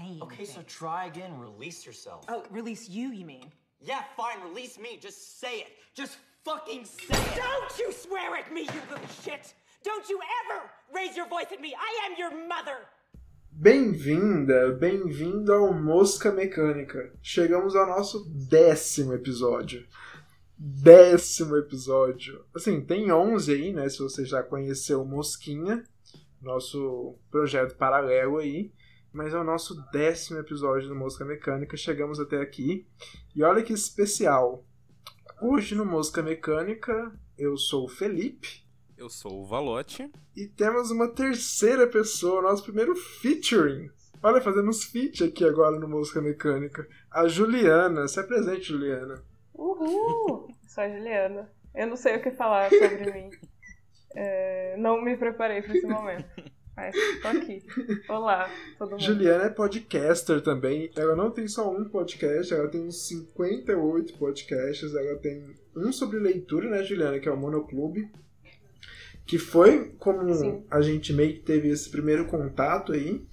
say anything. Okay, so try again. Release yourself. Oh, release you, you mean? Yeah, fine. Release me. Just say it. Just fucking say it. Don't you swear at me, you little shit! Don't you ever raise your voice at me! I am your mother! Bem-vinda, bem-vindo ao Mosca Mecânica. Chegamos ao nosso décimo episódio. Décimo episódio. Assim, tem 11 aí, né? Se você já conheceu Mosquinha, nosso projeto paralelo aí. Mas é o nosso décimo episódio do Mosca Mecânica. Chegamos até aqui. E olha que especial. Hoje no Mosca Mecânica, eu sou o Felipe. Eu sou o Valote. E temos uma terceira pessoa, nosso primeiro featuring. Olha, fazemos feat aqui agora no Música Mecânica. A Juliana. Se apresente, Juliana. Uhul! Sou a Juliana. Eu não sei o que falar sobre mim. É, não me preparei para esse momento. Tô aqui. Olá, todo mundo. Juliana é podcaster também. Ela não tem só um podcast, ela tem uns 58 podcasts. Ela tem um sobre leitura, né, Juliana? Que é o Monoclube. Que foi como Sim. a gente meio que teve esse primeiro contato aí.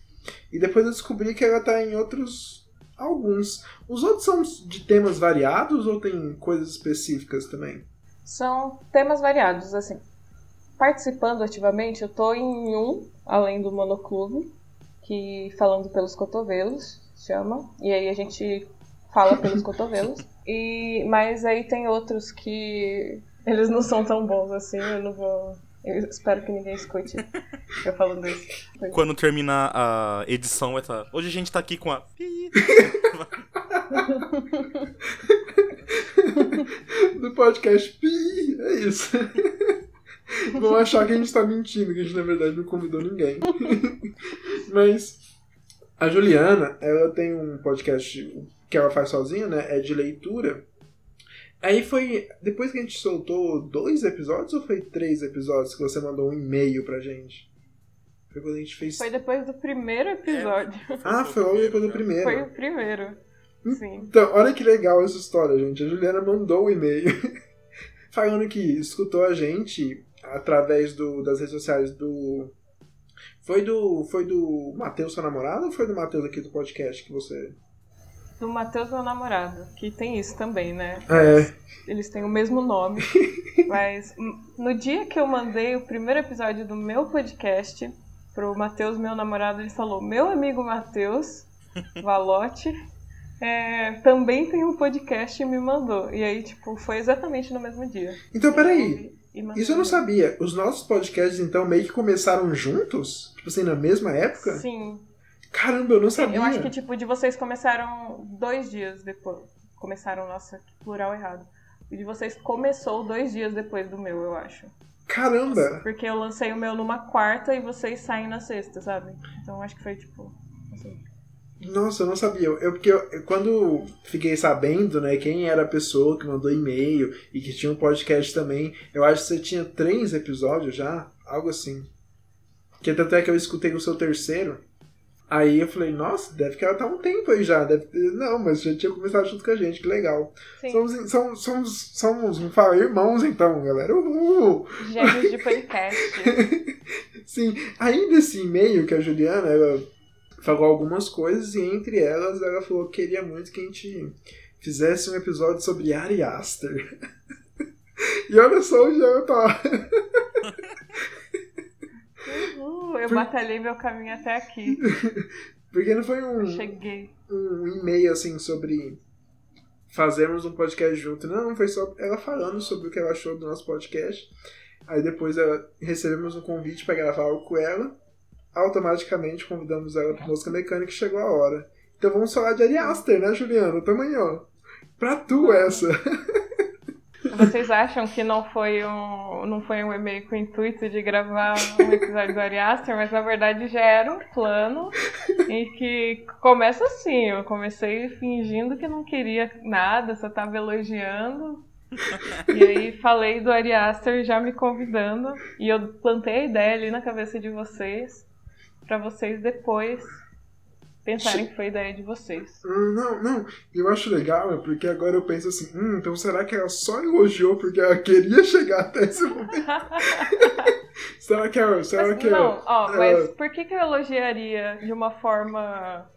E depois eu descobri que ela tá em outros. Alguns. Os outros são de temas variados ou tem coisas específicas também? São temas variados, assim. Participando ativamente, eu tô em um, além do monoclube, que falando pelos cotovelos, chama. E aí a gente fala pelos cotovelos. E mas aí tem outros que eles não são tão bons assim, eu não vou eu espero que ninguém escute eu falando isso. Quando terminar a edição, vai estar. Hoje a gente tá aqui com a. Do podcast. Pi, é isso. Vão achar que a gente tá mentindo, que a gente na verdade não convidou ninguém. Mas a Juliana, ela tem um podcast que ela faz sozinha, né? É de leitura. Aí foi. Depois que a gente soltou dois episódios ou foi três episódios que você mandou um e-mail pra gente? Foi quando a gente fez. Foi depois do primeiro episódio. Ah, foi logo depois do primeiro. Foi o primeiro. Sim. Então, olha que legal essa história, gente. A Juliana mandou um e-mail falando que escutou a gente através do, das redes sociais do. Foi do. Foi do Matheus, seu namorado, ou foi do Matheus aqui do podcast que você. Do Matheus, meu namorado, que tem isso também, né? É. Eles têm o mesmo nome. mas no dia que eu mandei o primeiro episódio do meu podcast pro Matheus, meu namorado, ele falou: Meu amigo Matheus, Valote, é, também tem um podcast e me mandou. E aí, tipo, foi exatamente no mesmo dia. Então, peraí. Isso eu não sabia. Os nossos podcasts, então, meio que começaram juntos? Tipo assim, na mesma época? Sim. Caramba, eu não sabia. Eu acho que, tipo, de vocês começaram dois dias depois. Começaram, nossa, que plural errado. O de vocês começou dois dias depois do meu, eu acho. Caramba! Porque eu lancei o meu numa quarta e vocês saem na sexta, sabe? Então acho que foi tipo. Assim. Nossa, eu não sabia. Eu, porque eu, quando fiquei sabendo, né, quem era a pessoa que mandou e-mail e que tinha um podcast também, eu acho que você tinha três episódios já, algo assim. Que tanto é que eu escutei o seu terceiro. Aí eu falei, nossa, deve que ela tá um tempo aí já. Deve Não, mas já tinha começado junto com a gente, que legal. Sim, Somos, somos, somos, somos, vamos falar, irmãos então, galera. Uhul! gêmeos de podcast. Sim, aí nesse e-mail que a Juliana, ela falou algumas coisas e entre elas ela falou que queria muito que a gente fizesse um episódio sobre Ari Aster. e olha só onde ela tá. Uhul, eu batalhei meu caminho até aqui. Porque não foi um, um e-mail assim sobre fazermos um podcast junto. Não, foi só ela falando sobre o que ela achou do nosso podcast. Aí depois ela, recebemos um convite para gravar algo com ela. Automaticamente convidamos ela para música mecânica e chegou a hora. Então vamos falar de Ari Aster, né, Juliana? Também, ó. Pra tu essa. Vocês acham que não foi um, não foi um e-mail com o intuito de gravar um episódio do Ari Aster, mas na verdade já era um plano em que começa assim, eu comecei fingindo que não queria nada, só tava elogiando. E aí falei do Ari Aster já me convidando e eu plantei a ideia ali na cabeça de vocês pra vocês depois pensarem que foi ideia de vocês. Hum, Não, não. Eu acho legal, é porque agora eu penso assim, hum, então será que ela só elogiou porque ela queria chegar até esse momento? será que ela. Será Mas, que ela- não, ó, ela- mas por que, que eu elogiaria de uma forma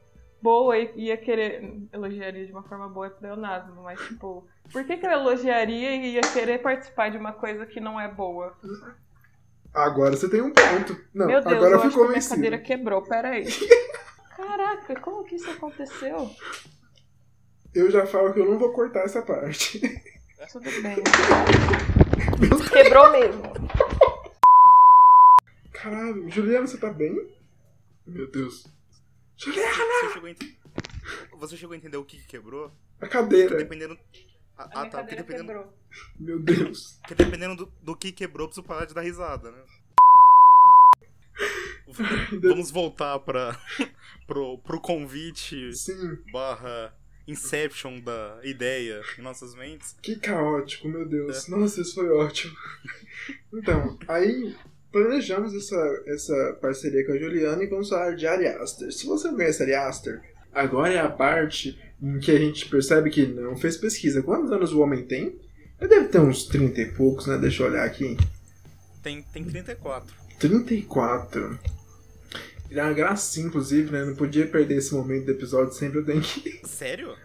boa e ia querer. Elogiaria de uma forma boa é pleonasmo, mas tipo, por que, que eu elogiaria e ia querer participar de uma coisa que não é boa? Agora você tem um ponto. Não, Meu Deus, agora eu eu fui acho que a minha convencido. cadeira quebrou, peraí. Caraca, como que isso aconteceu? Eu já falo que eu não vou cortar essa parte. Tudo bem. Quebrou mesmo. Caralho, Juliana, você tá bem? Meu Deus. Juliana! Você chegou a, ent- Você chegou a entender o que que quebrou? A cadeira. Dependendo. Ah, A ah, minha tá. Porque cadeira dependendo, quebrou. Meu Deus. porque dependendo do, do que quebrou, preciso parar de dar risada, né? Vamos voltar pra, pro, pro convite Sim, barra Inception da ideia em nossas mentes. que caótico, meu Deus. Nossa, isso foi ótimo. Então, aí planejamos essa, essa parceria com a Juliana e vamos falar de Ari Aster. Se você não conhece Ari Aster, agora é a parte em que a gente percebe que não fez pesquisa. Quantos anos o homem tem? Ele deve ter uns 30 e poucos, né? Deixa eu olhar aqui. Tem, tem 34. 34. Ele é uma gracinha, inclusive, né? Não podia perder esse momento do episódio, sempre eu tenho que. Sério?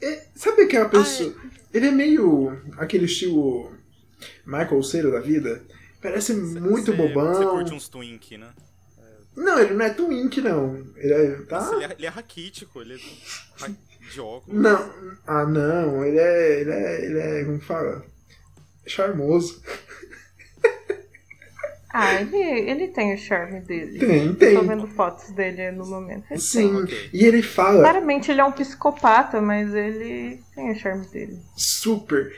É, sabe aquela pessoa. Ele é meio aquele estilo Michael Cera da vida. Parece muito Você- bobão. Você curte uns twink, né? Não, ele não é twink, não. Ele é. Tá? Nossa, ele, é, ele é raquítico, ele é de óculos. Não. Ah, não. Ele é. Ele é. Ele é. Como fala? Charmoso. Ah, ele, ele tem o charme dele. Tem, Tô tem. vendo fotos dele no momento. Ele Sim. Ok. E ele fala Claramente ele é um psicopata, mas ele tem o charme dele. super.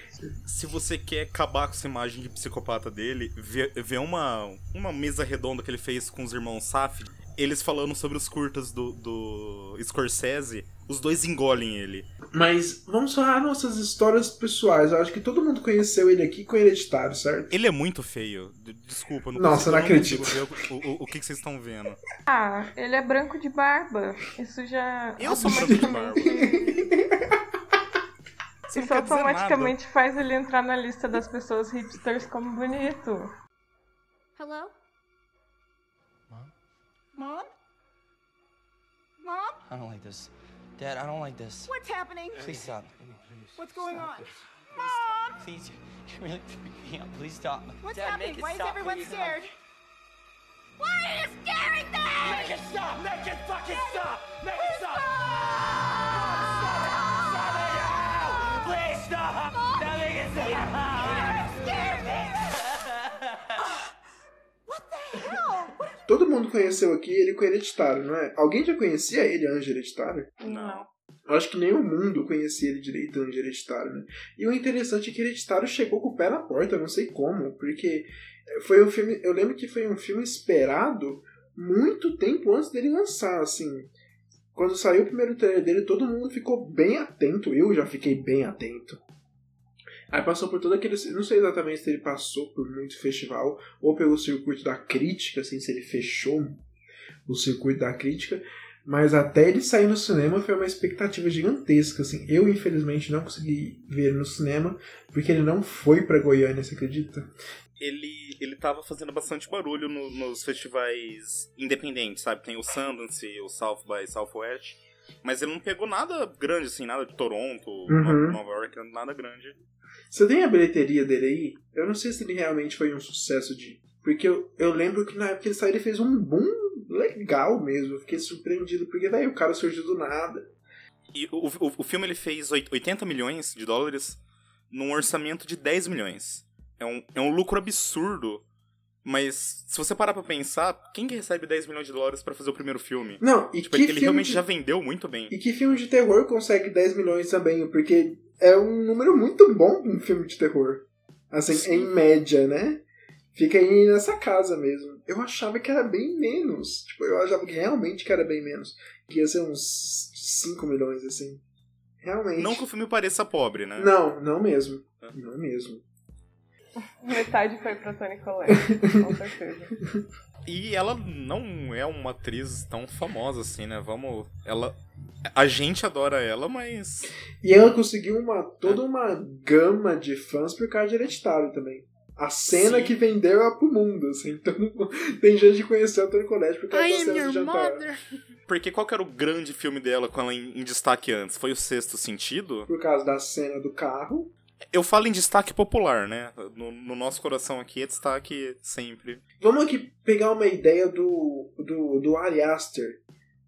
Se você quer acabar com essa imagem de psicopata dele, vê, vê uma, uma mesa redonda que ele fez com os irmãos Safdie, eles falando sobre os curtas do, do Scorsese, os dois engolem ele. Mas vamos falar nossas histórias pessoais. Eu acho que todo mundo conheceu ele aqui com Hereditário, certo? Ele é muito feio. Desculpa, não Nossa, consigo, não acredito. o, o, o que, que vocês estão vendo. Ah, ele é branco de barba. Isso já Eu sou branco de barba. Isso nada. automaticamente faz ele entrar na lista das pessoas hipsters como bonito. Hello? Mom? Mom? I don't like this. Dad, I don't like this. What's happening? Please stop. What's going on? Mom! Please, you really freak me out. Please stop. What's Dad, happening? make it Why is stop, everyone please. scared? Why are you scaring them? Make it stop! Make it fucking stop! Make it stop! Stop! Now make it stop! Scared me! what the hell? What are Todo mundo conheceu aqui ele com Hereditário, não é? Alguém já conhecia ele antes de Hereditário? Não. Eu acho que nem o mundo conhecia ele direito antes de Hereditário, né? E o interessante é que Hereditário chegou com o pé na porta, não sei como, porque foi um filme. Eu lembro que foi um filme esperado muito tempo antes dele lançar, assim. Quando saiu o primeiro trailer dele, todo mundo ficou bem atento. Eu já fiquei bem atento. Aí passou por todo aquele. Não sei exatamente se ele passou por muito festival ou pelo circuito da crítica, assim, se ele fechou o circuito da crítica. Mas até ele sair no cinema foi uma expectativa gigantesca. Assim. Eu, infelizmente, não consegui ver no cinema, porque ele não foi pra Goiânia, você acredita? Ele, ele tava fazendo bastante barulho no- nos festivais independentes, sabe? Tem o Sundance, o South by Southwest. Mas ele não pegou nada grande, assim, nada de Toronto, Uhum. Nova York, nada grande. Você tem a bilheteria dele aí? Eu não sei se ele realmente foi um sucesso de. Porque eu, eu lembro que na época que ele saiu, ele fez um boom legal mesmo. Eu fiquei surpreendido, porque daí o cara surgiu do nada. E o, o, o filme ele fez oit- 80 milhões de dólares num orçamento de 10 milhões. É um, é um lucro absurdo. Mas se você parar pra pensar, quem que recebe 10 milhões de dólares pra fazer o primeiro filme? Não, e Tipo, que ele filme realmente de... já vendeu muito bem. E que filme de terror consegue 10 milhões também? Porque é um número muito bom em filme de terror. Assim, Sim. em média, né? Fica aí nessa casa mesmo. Eu achava que era bem menos. Tipo, eu achava que realmente que era bem menos. Que ia ser uns 5 milhões, assim. Realmente. Não que o filme pareça pobre, né? Não, não mesmo. Não mesmo. Metade foi pra Tony Collette, com certeza. E ela não é uma atriz tão famosa assim, né? Vamos. Ela. A gente adora ela, mas. E ela conseguiu uma, toda uma gama de fãs por causa de Hereditário também. A cena Sim. que vendeu ela pro mundo, assim. Então, tem gente que conheceu a Toni Collette por causa da cena do jantar. Porque qual que era o grande filme dela com ela em, em destaque antes? Foi o Sexto Sentido? Por causa da cena do carro. Eu falo em destaque popular, né? No, no nosso coração aqui é destaque sempre. Vamos aqui pegar uma ideia do, do, do Ari Aster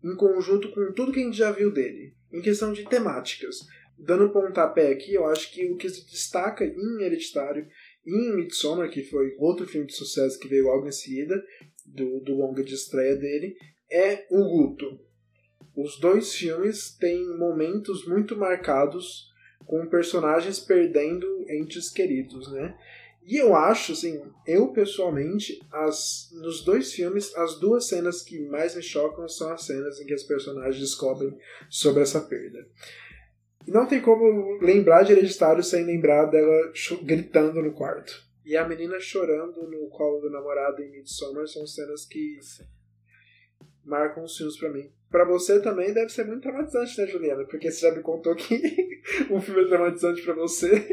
em conjunto com tudo que a gente já viu dele, em questão de temáticas. Dando pontapé aqui, eu acho que o que se destaca em Hereditário em Midsommar, que foi outro filme de sucesso que veio logo em seguida, do, do longa de estreia dele, é o luto. Os dois filmes têm momentos muito marcados com personagens perdendo entes queridos, né? E eu acho, assim, eu pessoalmente, as, nos dois filmes, as duas cenas que mais me chocam são as cenas em que as personagens descobrem sobre essa perda. E não tem como lembrar de Hereditário sem lembrar dela gritando no quarto. E a menina chorando no colo do namorado em Midsommar são cenas que marcam os filmes pra mim. Pra você também deve ser muito traumatizante, né, Juliana? Porque você já me contou que um filme é traumatizante pra você.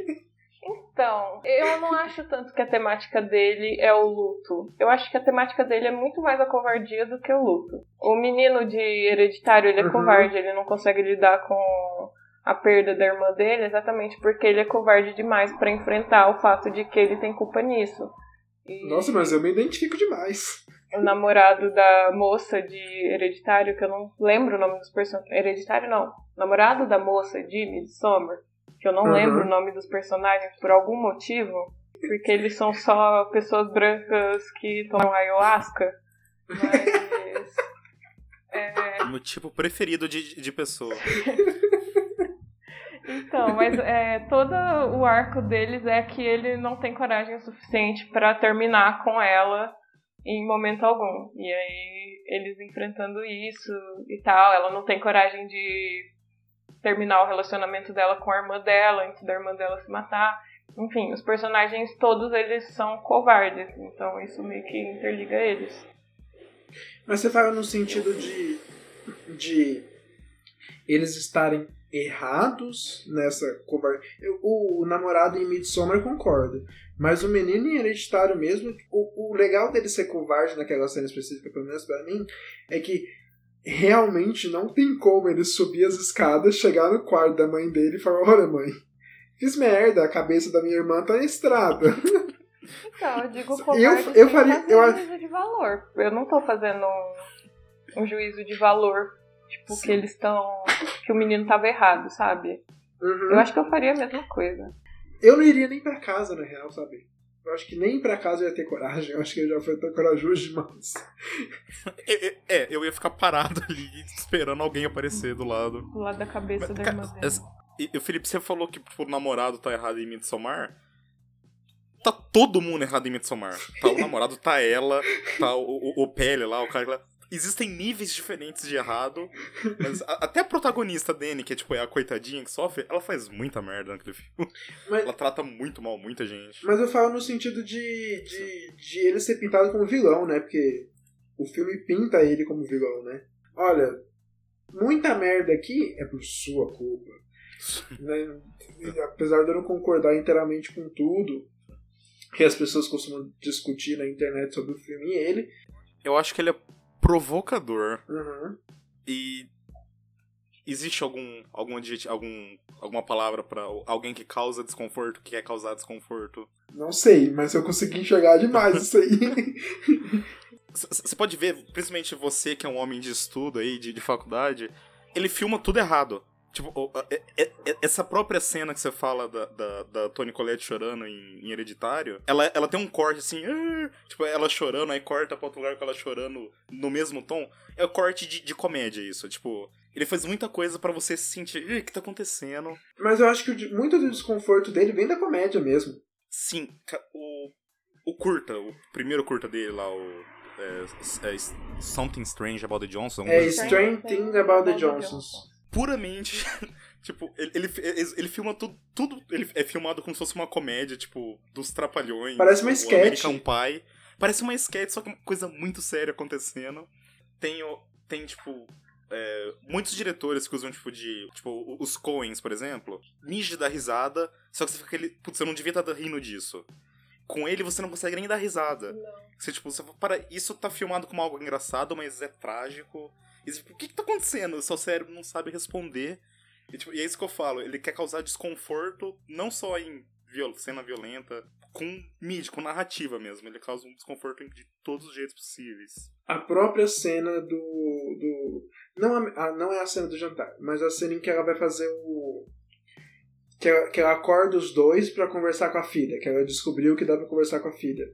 Então, eu não acho tanto que a temática dele é o luto. Eu acho que a temática dele é muito mais a covardia do que o luto. O menino de hereditário, ele é Uhum. covarde, ele não consegue lidar com a perda da irmã dele exatamente porque ele é covarde demais pra enfrentar o fato de que ele tem culpa nisso. E Nossa, mas eu me identifico demais. O namorado da moça de hereditário, que eu não lembro o nome dos personagens. Hereditário não. Namorado da moça de Midsommar, que eu não Uhum. lembro o nome dos personagens por algum motivo, porque eles são só pessoas brancas que tomam ayahuasca. Mas. é, O tipo preferido de, de pessoa. Então, mas é, todo o arco deles é que ele não tem coragem o suficiente pra terminar com ela em momento algum. E aí, eles enfrentando isso e tal, ela não tem coragem de terminar o relacionamento dela com a irmã dela, antes da irmã dela se matar. Enfim, os personagens todos eles são covardes, então isso meio que interliga eles. Mas você fala no sentido de, de eles estarem errados nessa covardia. Eu- O, o namorado em Midsommar concorda. Mas o menino em hereditário mesmo, o, o legal dele ser covarde naquela cena específica, pelo menos pra mim, é que realmente não tem como ele subir as escadas, chegar no quarto da mãe dele e falar: Olha, mãe, fiz merda, a cabeça da minha irmã tá na estrada. Então, eu digo Eu- covarde eu sem faria- eu um juízo de valor. Eu não tô fazendo um, um juízo de valor, tipo, que eles estão... que o menino tava errado, sabe? Uhum. Eu acho que eu faria a mesma coisa. Eu não iria nem pra casa, na real, sabe? Eu acho que nem pra casa eu ia ter coragem. Eu acho que eu já fui tão corajoso demais. É, é, é, eu ia ficar parado ali esperando alguém aparecer do lado. Do lado da cabeça da Ca- irmã dele. o Felipe, você falou que tipo, o namorado tá errado em Midsommar. Tá todo mundo errado em Midsommar. Tá o namorado, tá ela, tá o, o, o Pele lá, o cara lá. Existem níveis diferentes de errado. Mas a- até a protagonista Dani, que é tipo é a coitadinha que sofre, ela faz muita merda naquele filme. Mas, Ela trata muito mal muita gente. mas eu falo no sentido de, de, de ele ser pintado como vilão, né? Porque o filme pinta ele como vilão, né? Olha, muita merda aqui é por sua culpa. né? Apesar de eu não concordar inteiramente com tudo que as pessoas costumam discutir na internet sobre o filme e ele. Eu acho que ele é provocador. Uhum. E existe algum algum algum alguma palavra pra alguém que causa desconforto, que quer causar desconforto? Não sei, mas eu consegui enxergar demais isso aí. Você pode ver, principalmente você que é um homem de estudo aí, de, de faculdade, ele filma tudo errado. Tipo, é- é- é- essa própria cena que você fala da, da, da Toni Collette chorando em, em Hereditário, ela, ela tem um corte assim, "Ah", tipo, ela chorando, aí corta pra outro lugar com ela chorando no mesmo tom. É o corte de, de comédia isso, tipo... Ele faz muita coisa pra você se sentir, "Ih, o que tá acontecendo? Mas eu acho que muito do desconforto dele vem da comédia mesmo. Sim, o, o curta, o primeiro curta dele lá, o é, é, Something Strange About the Johnson. É. Strange Thing About the Johnsons. Puramente. tipo, ele, ele, ele, filma tudo, tudo. Ele é filmado como se fosse uma comédia, tipo, dos Trapalhões. Parece uma sketch. American Pie. Parece uma sketch, só que uma coisa muito séria acontecendo. Tem, tem tipo. é, muitos diretores que usam, tipo, de. Tipo, os Coens, por exemplo. Ninja da risada. Só que você fica aquele. Putz, eu não devia estar rindo disso. com ele você não consegue nem dar risada. Você, tipo, você fala, para, isso tá filmado como algo engraçado, mas é trágico. E, tipo, o que que tá acontecendo? O seu cérebro não sabe responder. E, tipo, e é isso que eu falo, ele quer causar desconforto, não só em viol cena violenta, com mídia, com narrativa mesmo. Ele causa um desconforto de todos os jeitos possíveis. A própria cena do. do não, a, não é a cena do jantar, mas a cena em que ela vai fazer o. Que ela, que ela acorda os dois pra conversar com a filha, que ela descobriu que dá pra conversar com a filha.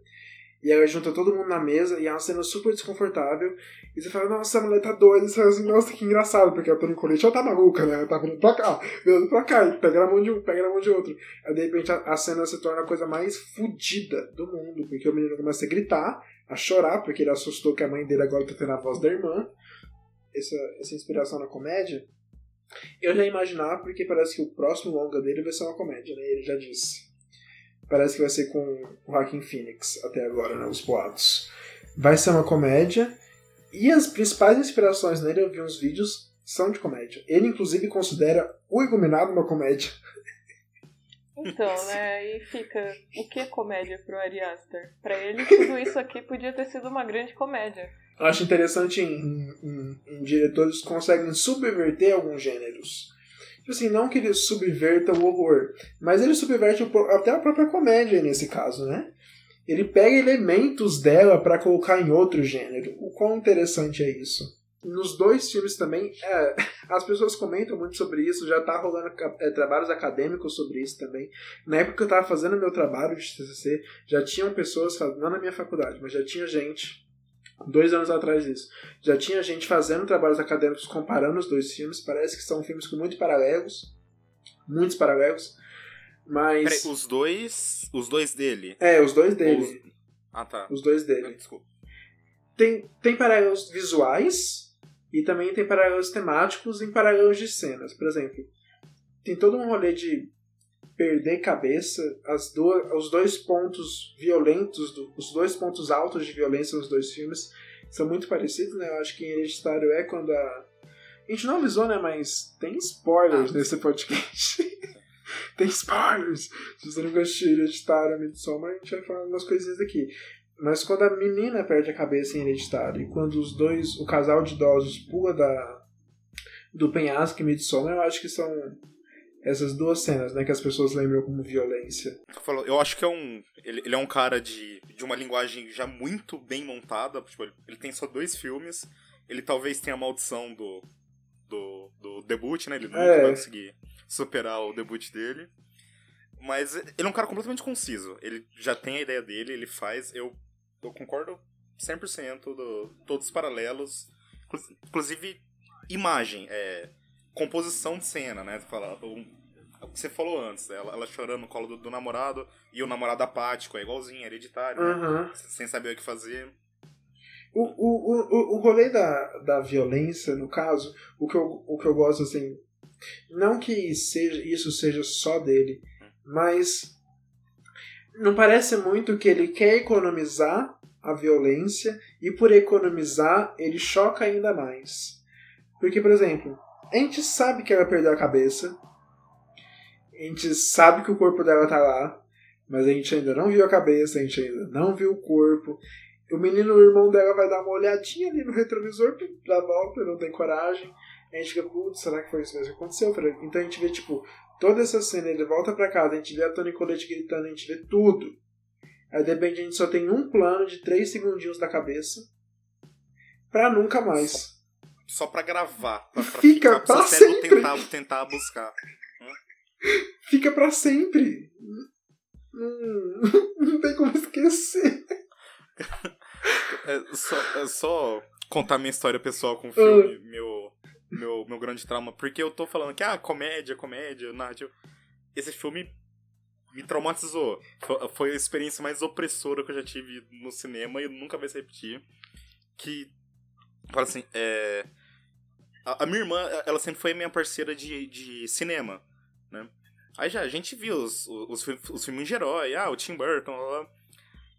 E ela junta todo mundo na mesa e é uma cena super desconfortável. E você fala, nossa, a mulher tá doida. E você fala assim, nossa, que engraçado, porque a Tony Colette ela tá maluca, né? Ela tá vindo pra cá, vindo pra cá, e pega na mão de um, pega na mão de outro. Aí de repente a, a cena se torna a coisa mais fodida do mundo, porque o menino começa a gritar, a chorar, porque ele assustou que a mãe dele agora tá tendo a voz da irmã. Essa, essa inspiração na comédia. Eu já imaginava, porque parece que o próximo longa dele vai ser uma comédia, né? Ele já disse. Parece que vai ser com o Joaquin Phoenix, até agora, né? Os boatos. Vai ser uma comédia. E as principais inspirações nele, eu vi uns vídeos, são de comédia. Ele, inclusive, considera o Iluminado uma comédia. Então, né, aí fica o que é comédia pro Ari Aster? Pra ele, tudo isso aqui podia ter sido uma grande comédia. Eu acho interessante em, em- em diretores que conseguem subverter alguns gêneros. Tipo assim, não que ele subverta o horror, mas ele subverte até a própria comédia nesse caso, né? Ele pega elementos dela para colocar em outro gênero. O quão interessante é isso? Nos dois filmes também, é, as pessoas comentam muito sobre isso, já tá rolando é, trabalhos acadêmicos sobre isso também. Na época que eu tava fazendo meu trabalho de TCC, já tinham pessoas, não na minha faculdade, mas já tinha gente dois anos atrás disso. Já tinha gente fazendo trabalhos acadêmicos comparando os dois filmes. Parece que são filmes com muitos paralelos. Muitos paralelos. Mas. Peraí, os dois. Os dois dele. É, os dois dele. Os- Ah, tá. Os dois dele. Desculpa. Tem, tem paralelos visuais e também tem paralelos temáticos em paralelos de cenas. Por exemplo, tem todo um rolê de perder cabeça, as duas, os dois pontos violentos, do- os dois pontos altos de violência nos dois filmes são muito parecidos, né? Eu acho que em Hereditário é quando a. A gente não avisou, né? Mas tem spoilers Ah. nesse podcast. tem spoilers! Se você nunca assistiu Hereditário, Midsommar, a gente vai falar umas coisinhas aqui. Mas quando a menina perde a cabeça em Hereditário e quando os dois, o casal de idosos pula da, do penhasco em Midsommar, eu acho que são essas duas cenas, né, que as pessoas lembram como violência. Eu acho que é um. Ele, ele é um cara de, de uma linguagem já muito bem montada. Tipo, ele, ele tem só dois filmes. Ele talvez tenha a maldição do. do, do debut, né? Ele nunca É. vai conseguir superar o debut dele. Mas ele é um cara completamente conciso. Ele já tem a ideia dele, ele faz. Eu, eu concordo 100% do todos os paralelos. Inclu- Inclusive, imagem, é, composição de cena, né? Fala, um- o que você falou antes, ela, ela chorando no colo do, do namorado e o namorado apático, é igualzinho, hereditário, né? Aham. sem saber o que fazer. O, o, o, o- o rolê da, da violência, no caso, o que, eu, o que eu gosto, assim, não que seja, isso seja só dele, mas não parece muito que ele quer economizar a violência e por economizar ele choca ainda mais. Porque, por exemplo, a gente sabe que ela perdeu a cabeça, a gente sabe que o corpo dela tá lá, mas a gente ainda não viu a cabeça, a gente ainda não viu o corpo. O menino, o irmão dela, vai dar uma olhadinha ali no retrovisor da volta, não tem coragem. A gente fica, putz, será que foi isso mesmo que aconteceu? Então a gente vê, tipo, toda essa cena, ele volta pra casa, a gente vê a Tony Colette gritando, a gente vê tudo. Aí de repente a gente só tem um plano de três segundinhos da cabeça pra nunca mais. Só pra gravar. Pra, pra Fica ficar pra sempre. tentar, tentar buscar. Fica pra sempre. Hum, não tem como esquecer. É só, é só contar minha história pessoal com o filme, meu, meu, meu grande trauma. Porque eu tô falando que, ah, comédia, comédia, narrativa. Esse filme me traumatizou. Foi, foi a experiência mais opressora que eu já tive no cinema e nunca vai se repetir. Que, fala assim, é... A, a minha irmã, ela sempre foi minha parceira de, de cinema, né? Aí já, a gente viu os, os, os, filmes de herói, ah, o Tim Burton, lá, lá.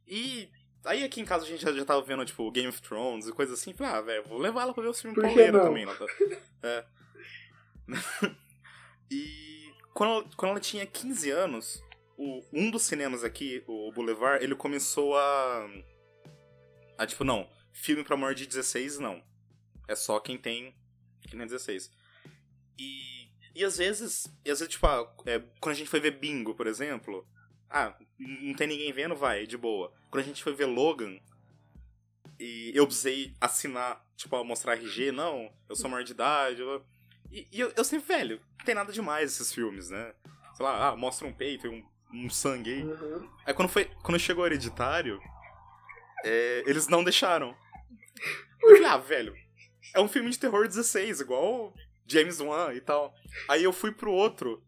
E Aí aqui em casa a gente já, já tava vendo, tipo, Game of Thrones e coisa assim. Falei, ah, velho, vou levar ela pra ver o filme pauleiro também. Tá? É. e quando ela, quando ela tinha 15 anos, o, um dos cinemas aqui, o Boulevard, ele começou a. a tipo, não, filme pra maior de 16, não. É só quem tem. Quem tem 16. E. E às vezes. E às vezes, tipo, ah, é, quando a gente foi ver Bingo, por exemplo. Ah, não tem ninguém vendo, vai, de boa. Quando a gente foi ver Logan. E eu precisei assinar, tipo, mostrar RG, não, eu sou maior de idade. Eu... E, e eu, eu sempre, velho, não tem nada demais esses filmes, né? Sei lá, ah, mostra um peito e um, um sangue aí. Uhum. Aí quando, foi, quando chegou o hereditário, é, eles não deixaram. Eu falei, ah, velho, é um filme de terror 16, igual James Wan e tal. Aí eu fui pro outro,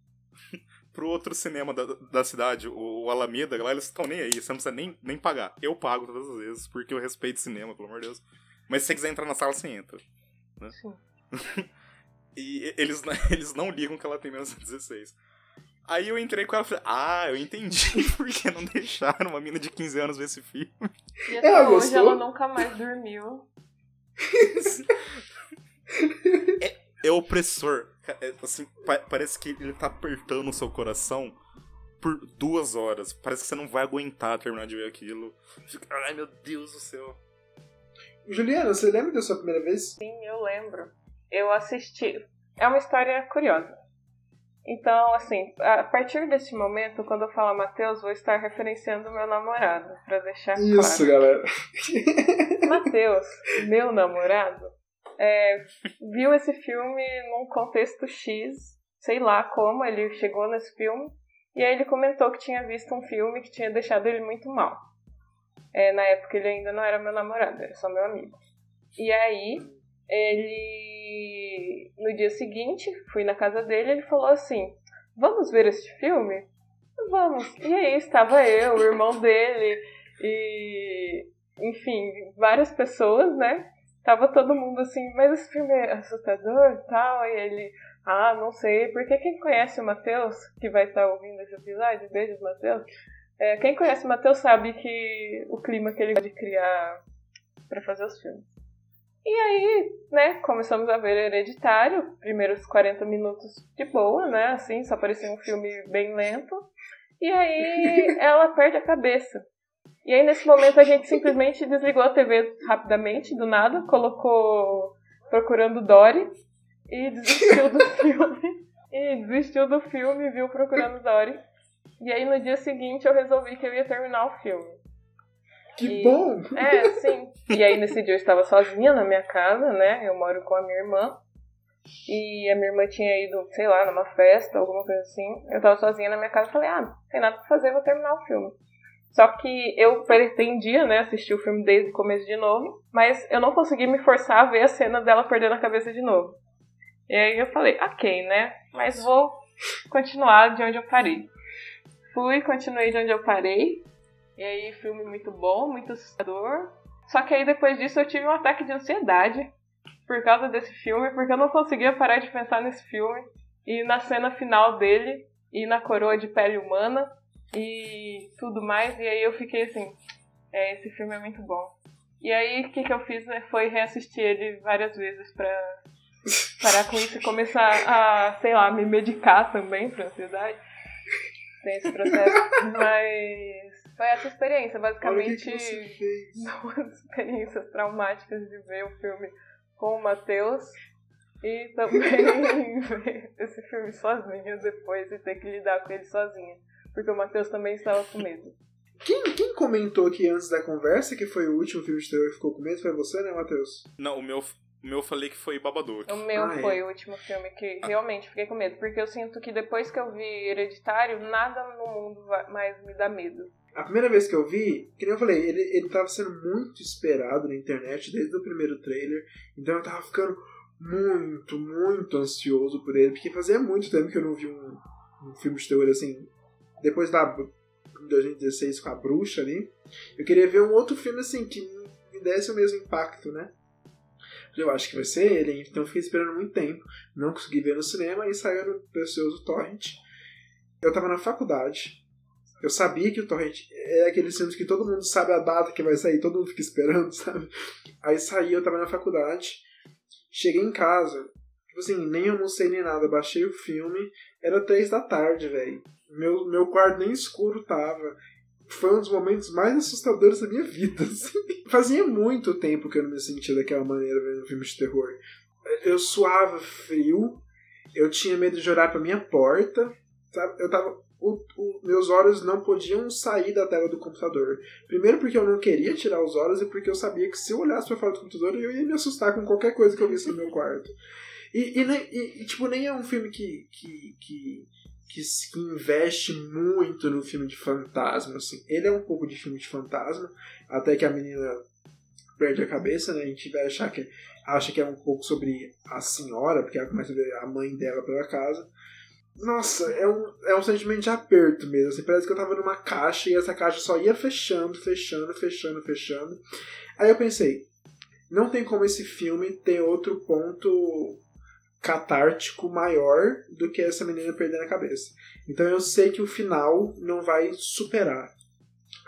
pro outro cinema da, da cidade, o, o Alameda, lá eles estão nem aí, você não precisa nem, nem pagar. Eu pago todas as vezes, porque eu respeito cinema, pelo amor de Deus. Mas se você quiser entrar na sala, você entra. Né? Sim. e eles, eles não ligam que ela tem menos de 16. Aí eu entrei com ela e falei, ah, eu entendi por que não deixaram uma mina de 15 anos ver esse filme. E até Ela hoje gostou? ela nunca mais dormiu. É opressor. É, assim, pa- parece que ele tá apertando o seu coração por duas horas. Parece que você não vai aguentar terminar de ver aquilo. Fica, ai meu Deus do céu. Juliana, você lembra da sua primeira vez? Sim, eu lembro. Eu assisti. É uma história curiosa. Então, assim, a partir desse momento, quando eu falar Matheus, vou estar referenciando meu namorado, pra deixar Isso, claro. galera. Matheus, meu namorado, é, viu esse filme num contexto X, sei lá como ele chegou nesse filme, e aí ele comentou que tinha visto um filme que tinha deixado ele muito mal. É, na época ele ainda não era meu namorado, era só meu amigo. E aí, ele. No dia seguinte, fui na casa dele ele falou assim: Vamos ver este filme? Vamos. E aí estava eu, o irmão dele, e. Enfim, várias pessoas, né? Tava todo mundo assim, mas esse filme é assustador e tal. E ele, ah, não sei, porque quem conhece o Matheus, que vai estar ouvindo esse episódio, beijos, Matheus. É, quem conhece o Matheus sabe que o clima que ele pode criar pra fazer os filmes. E aí, né, começamos a ver Hereditário, primeiros 40 minutos de boa, né, assim, só parecia um filme bem lento. E aí ela perde a cabeça. E aí nesse momento a gente simplesmente desligou a TV rapidamente, do nada, colocou Procurando Dory e desistiu do filme. E desistiu do filme viu Procurando Dory. E aí no dia seguinte eu resolvi que eu ia terminar o filme. Que E- bom! É, sim. E aí nesse dia eu estava sozinha na minha casa, né? Eu moro com a minha irmã. E a minha irmã tinha ido, sei lá, numa festa, alguma coisa assim. Eu tava sozinha na minha casa e falei, ah, não tem nada pra fazer, vou terminar o filme. Só que eu pretendia, né, assistir o filme desde o começo de novo, mas eu não consegui me forçar a ver a cena dela perdendo a cabeça de novo. E aí eu falei, ok, né, mas vou continuar de onde eu parei. Fui, continuei de onde eu parei, e aí, filme muito bom, muito assustador. Só que aí depois disso eu tive um ataque de ansiedade por causa desse filme, porque eu não conseguia parar de pensar nesse filme e na cena final dele e na coroa de pele humana e tudo mais. E aí eu fiquei assim, é, esse filme é muito bom. E aí o que, que eu fiz né, foi reassistir ele várias vezes pra parar com isso e começar a, sei lá, me medicar também pra ansiedade. Tem esse processo. Mas foi essa experiência, Olha o que, basicamente que você fez. duas experiências traumáticas de ver o filme com o Matheus e também ver esse filme sozinha depois e ter que lidar com ele sozinha. Porque o Matheus também estava com medo. Quem, quem comentou aqui antes da conversa que foi o último filme de terror que ficou com medo? Foi você, né, Matheus? Não, o meu, o meu eu falei que foi Babadook. O meu Ah, é. foi o último filme que realmente fiquei com medo. Porque eu sinto que depois que eu vi Hereditário, nada no mundo mais me dá medo. A primeira vez que eu vi, que nem eu falei, ele, ele tava sendo muito esperado na internet desde o primeiro trailer. Então eu tava ficando muito, muito ansioso por ele. Porque fazia muito tempo que eu não vi um, um filme de terror assim. Depois da em 2016 com a bruxa ali. Eu queria ver um outro filme assim que me desse o mesmo impacto, né? Eu acho que vai ser ele, então eu fiquei esperando muito tempo. Não consegui ver no cinema e saiu no precioso Torrent. Eu tava na faculdade. Eu sabia que o Torrent é aqueles filmes que todo mundo sabe a data que vai sair, todo mundo fica esperando, sabe? Aí saí, eu tava na faculdade. Cheguei em casa. Tipo assim, nem almocei nem nada. Baixei o filme. Era três da tarde, velho. Meu, meu quarto nem escuro tava. foi um dos momentos mais assustadores da minha vida. assim. Fazia muito tempo que eu não me sentia daquela maneira vendo filmes de terror. Eu suava frio, eu tinha medo de olhar pra minha porta, sabe? Eu tava. O- o- meus olhos não podiam sair da tela do computador. Primeiro porque eu não queria tirar os olhos e porque eu sabia que se eu olhasse pra fora do computador eu ia me assustar com qualquer coisa que eu visse no meu quarto. E, e, e- e, tipo, nem é um filme que, que, que, que, que investe muito no filme de fantasma, assim. Ele é um pouco de filme de fantasma, até que a menina perde a cabeça, né? A gente vai achar que acha que é um pouco sobre a senhora, porque ela começa a ver a mãe dela pela casa. Nossa, é um, é um sentimento de aperto mesmo. Assim, parece que eu tava numa caixa e essa caixa só ia fechando, fechando, fechando, fechando. Aí eu pensei, não tem como esse filme ter outro ponto catártico maior do que essa menina perdendo a cabeça. Então eu sei que o final não vai superar.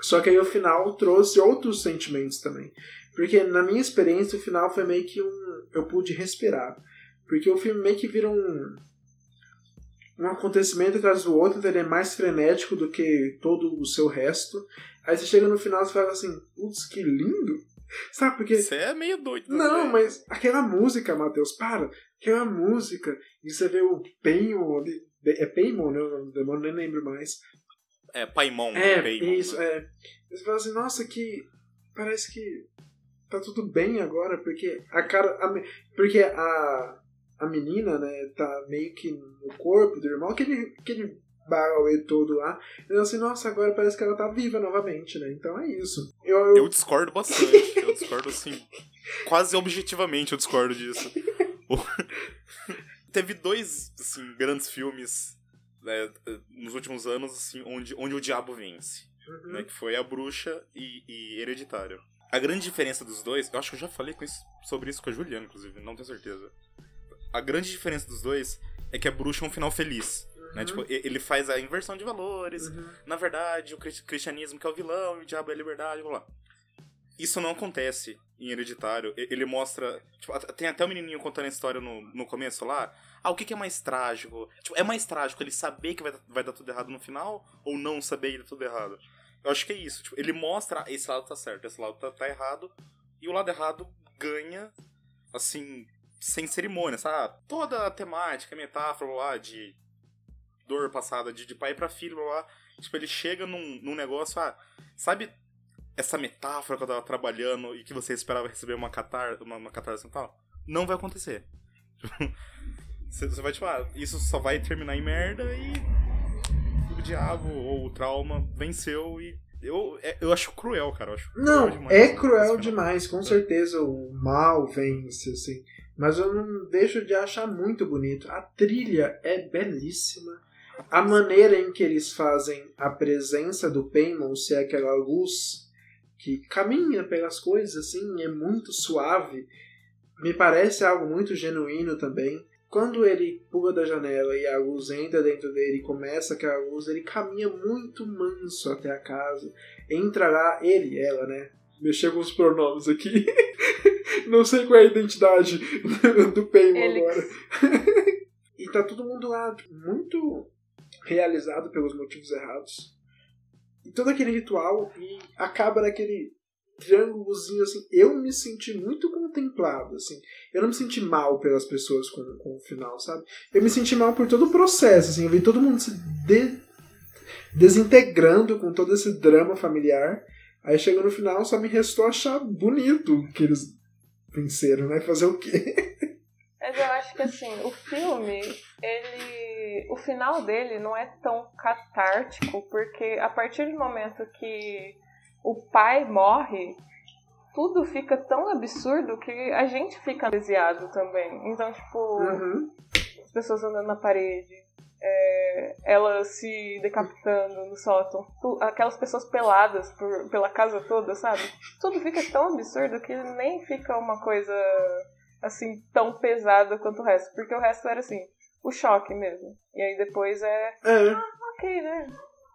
Só que aí o final trouxe outros sentimentos também. Porque na minha experiência o final foi meio que um. Eu pude respirar. Porque o filme meio que vira um. Um acontecimento atrás do outro, ele é mais frenético do que todo o seu resto. Aí você chega no final e fala assim, putz, que lindo! Sabe, porque. Você é meio doido. né, Não, velho? mas aquela música, Matheus, para. Aquela música. E você vê o Paimon ali. É Paimon, né? O demônio, nem lembro mais. É, Paimon. É, Paimon, isso, né? é. Você fala assim, nossa, que. Parece que tá tudo bem agora, porque a cara. a porque a. A menina, né, tá meio que no corpo do irmão, aquele, aquele Bauê todo lá. Eu assim, nossa, agora parece que ela tá viva novamente, né? Então é isso. Eu, eu- Eu discordo bastante. Eu discordo, assim, quase objetivamente eu discordo disso. Teve dois, assim, grandes filmes né, nos últimos anos, assim, onde, onde o diabo vence. Uhum. Né, que foi A Bruxa e, e Hereditário. A grande diferença dos dois, eu acho que eu já falei isso- sobre isso com a Juliana, inclusive, não tenho certeza. A grande diferença dos dois é que A Bruxa é um final feliz. Né? Tipo, e- ele faz a inversão de valores, Uhum. na verdade, o cri- cristianismo que é o vilão, o diabo é a liberdade, blá blá. Isso não acontece em Hereditário. Ele mostra. tipo, tem até o menininho contando a história no, no começo lá. Ah, o que, que é mais trágico? Tipo, é mais trágico ele saber que vai, vai dar tudo errado no final ou não saber que dá tudo errado? Eu acho que é isso. Tipo, ele mostra, ah, esse lado tá certo, esse lado tá, tá errado, e o lado errado ganha, assim, sem cerimônia, sabe? Toda a temática, metáfora lá de dor passada de, de pai pra filho, blá, blá. Tipo, ele chega num, num negócio, ah, sabe essa metáfora que eu tava trabalhando e que você esperava receber uma catar, uma, uma catarse e tal? Não vai acontecer. Você você vai, tipo, ah, isso só vai terminar em merda e o diabo ou o trauma venceu e eu, é- eu acho cruel, cara. Acho Não, cruel demais é cruel demais, com certeza o mal vence, assim. Mas eu não deixo de achar muito bonito. A trilha é belíssima. A maneira em que eles fazem a presença do Paimon ser aquela luz que caminha pelas coisas, assim, é muito suave. Me parece algo muito genuíno também. Quando ele pula da janela e a luz entra dentro dele e começa aquela luz, ele caminha muito manso até a casa. Entra lá, ele, ela, né? Mexer com os pronomes aqui. Não sei qual é a identidade do Paimon agora. e tá todo mundo lá, tipo, muito realizado pelos motivos errados. E todo aquele ritual e acaba naquele triângulozinho assim. Eu me senti muito contemplado, assim. Eu não me senti mal pelas pessoas com, com o final, sabe? Eu me senti mal por todo o processo, assim. Eu vi todo mundo se de- desintegrando com todo esse drama familiar. Aí chega no final, só me restou achar bonito que eles venceram, né? Fazer o quê? Mas eu acho que assim, o filme, ele. O final dele não é tão catártico, porque a partir do momento que o pai morre, tudo fica tão absurdo que a gente fica anestesiado também. Então, tipo, Uhum. as pessoas andando na parede, é, ela se decapitando no sótão, aquelas pessoas peladas por- pela casa toda, sabe? Tudo fica tão absurdo que nem fica uma coisa assim tão pesada quanto o resto, porque o resto era assim, o choque mesmo. E aí depois é É. ok, né?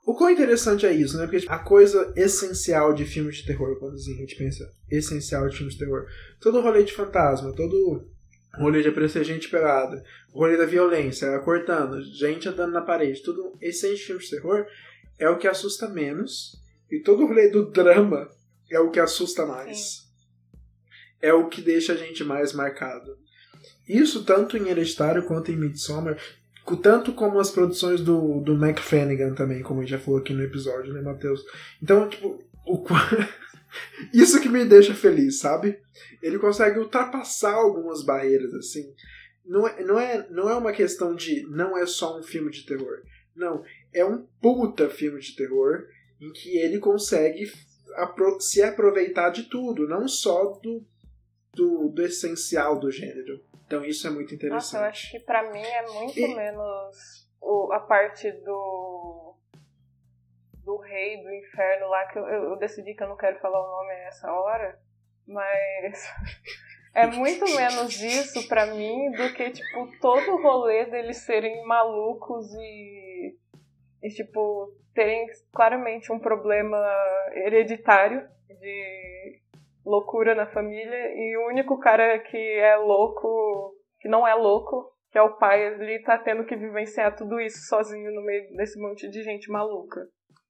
O quão interessante é isso, né? Porque tipo, a coisa essencial de filmes de terror, quando a gente pensa essencial de filmes de terror, todo o rolê de fantasma, todo o rolê de aparecer gente pelada, o rolê da violência, ela cortando, gente andando na parede, tudo de filmes de terror é o que assusta menos E todo o rolê do drama é o que assusta mais. É o que deixa a gente mais marcado. Isso tanto em Hereditário quanto em Midsommar, tanto como as produções do, do Mac Flanagan também, como a gente já falou aqui no episódio, né, Matheus? Então, tipo, o isso que me deixa feliz, sabe? Ele consegue ultrapassar algumas barreiras, assim. Não é, não, é, não é uma questão de não é só um filme de terror. Não, é um puta filme de terror em que ele consegue apro- se aproveitar de tudo, não só do, do, do essencial do gênero. Então isso é muito interessante. Nossa, eu acho que pra mim é muito E- menos o, a parte do do rei do inferno lá que eu, eu decidi que eu não quero falar o nome nessa hora, mas é muito menos isso pra mim do que tipo todo o rolê deles serem malucos e, e tipo terem claramente um problema hereditário de loucura na família e o único cara que é louco, que não é louco, que é o pai, ele tá tendo que vivenciar tudo isso sozinho no meio desse monte de gente maluca.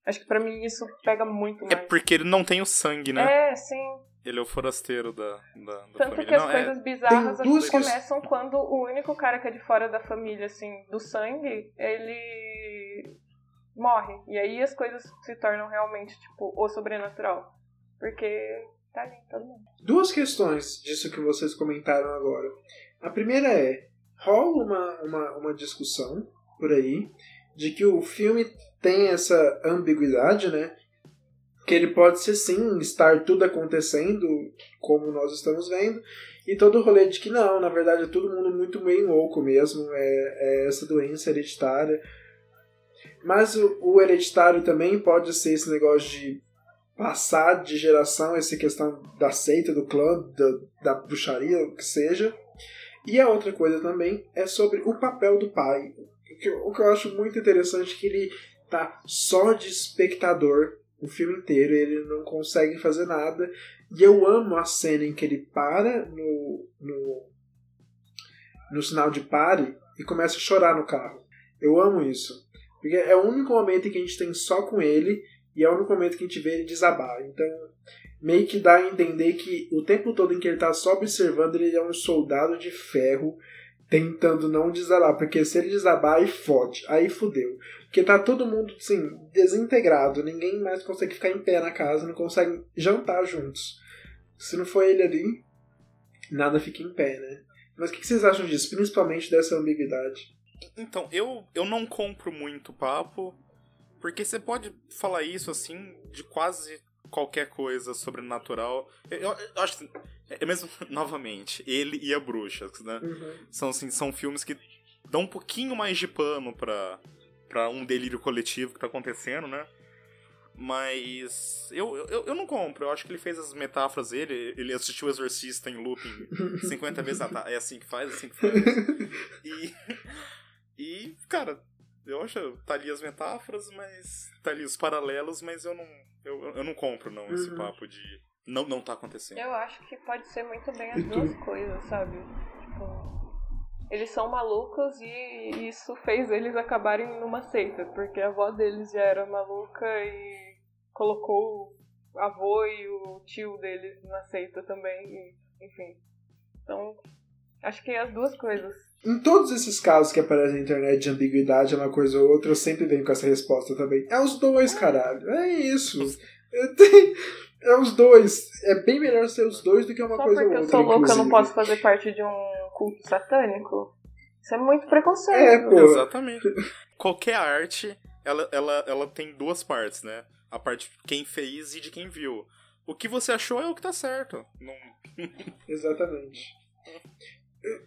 Acho que pra mim isso pega muito É mais. porque ele não tem o sangue, né? É, sim. Ele é o forasteiro da, da, da Tanto família. que as não, é- coisas bizarras Tem duas assim, ques- começam quando o único cara que é de fora da família, assim, do sangue, ele morre. E aí as coisas se tornam realmente, tipo, o sobrenatural. Porque tá ali, todo mundo. Duas questões disso que vocês comentaram agora. A primeira é: rola uma, uma, uma discussão por aí de que o filme tem essa ambiguidade, né? Que ele pode ser sim estar tudo acontecendo como nós estamos vendo, e todo o rolê de que não, na verdade é todo mundo muito meio louco mesmo, é, é essa doença hereditária. Mas o, o hereditário também pode ser esse negócio de passar de geração essa questão da seita, do clã, da, da bruxaria, o que seja. E a outra coisa também é sobre o papel do pai. O que, eu- acho muito interessante é que ele tá só de espectador o filme inteiro, ele não consegue fazer nada. E eu amo a cena em que ele para no, no, no sinal de pare e começa a chorar no carro. Eu amo isso. Porque é o único momento em que a gente tem só com ele e é o único momento que a gente vê ele desabar. Então, meio que dá a entender que o tempo todo em que ele tá só observando, ele é um soldado de ferro tentando não desabar. Porque se ele desabar, aí fode. Aí fudeu. Porque tá todo mundo, assim, desintegrado. Ninguém mais consegue ficar em pé na casa, não consegue jantar juntos. Se não for ele ali, nada fica em pé, né? Mas o que vocês acham disso? Principalmente dessa ambiguidade. Então, eu, eu não compro muito papo, porque você pode falar isso, assim, de quase qualquer coisa sobrenatural. Eu, eu- eu acho que, é mesmo, novamente, ele e a bruxa, né? São, assim, são filmes que dão um pouquinho mais de pano pra, pra um delírio coletivo que tá acontecendo, né? Mas eu, eu, eu não compro. Eu acho que ele fez as metáforas dele. Ele assistiu o Exorcista em looping 50 vezes. Ah, tá, é assim que faz, é assim que faz. E, e cara, eu acho tá ali as metáforas, mas tá ali os paralelos, mas eu não eu, eu não compro não esse Uhum. papo de não não tá acontecendo. Eu acho que pode ser muito bem as duas coisas, sabe? Tipo, eles são malucos e isso fez eles acabarem numa seita, porque a avó deles já era maluca e colocou o avô e o tio deles na seita também, e, enfim. Então, acho que as duas coisas. Em todos esses casos que aparecem na internet de ambiguidade, é uma coisa ou outra, eu sempre venho com essa resposta também. É os dois, caralho. É isso. Eu tenho- É os dois. É bem melhor ser os dois do que uma Só coisa porque ou eu outra. sou louca, eu não posso fazer parte de um culto satânico. Isso é muito preconceito. É, pô. Exatamente. Qualquer arte, ela, ela, ela tem duas partes, né? A parte de quem fez e de quem viu. O que você achou é o que tá certo. Não... Exatamente.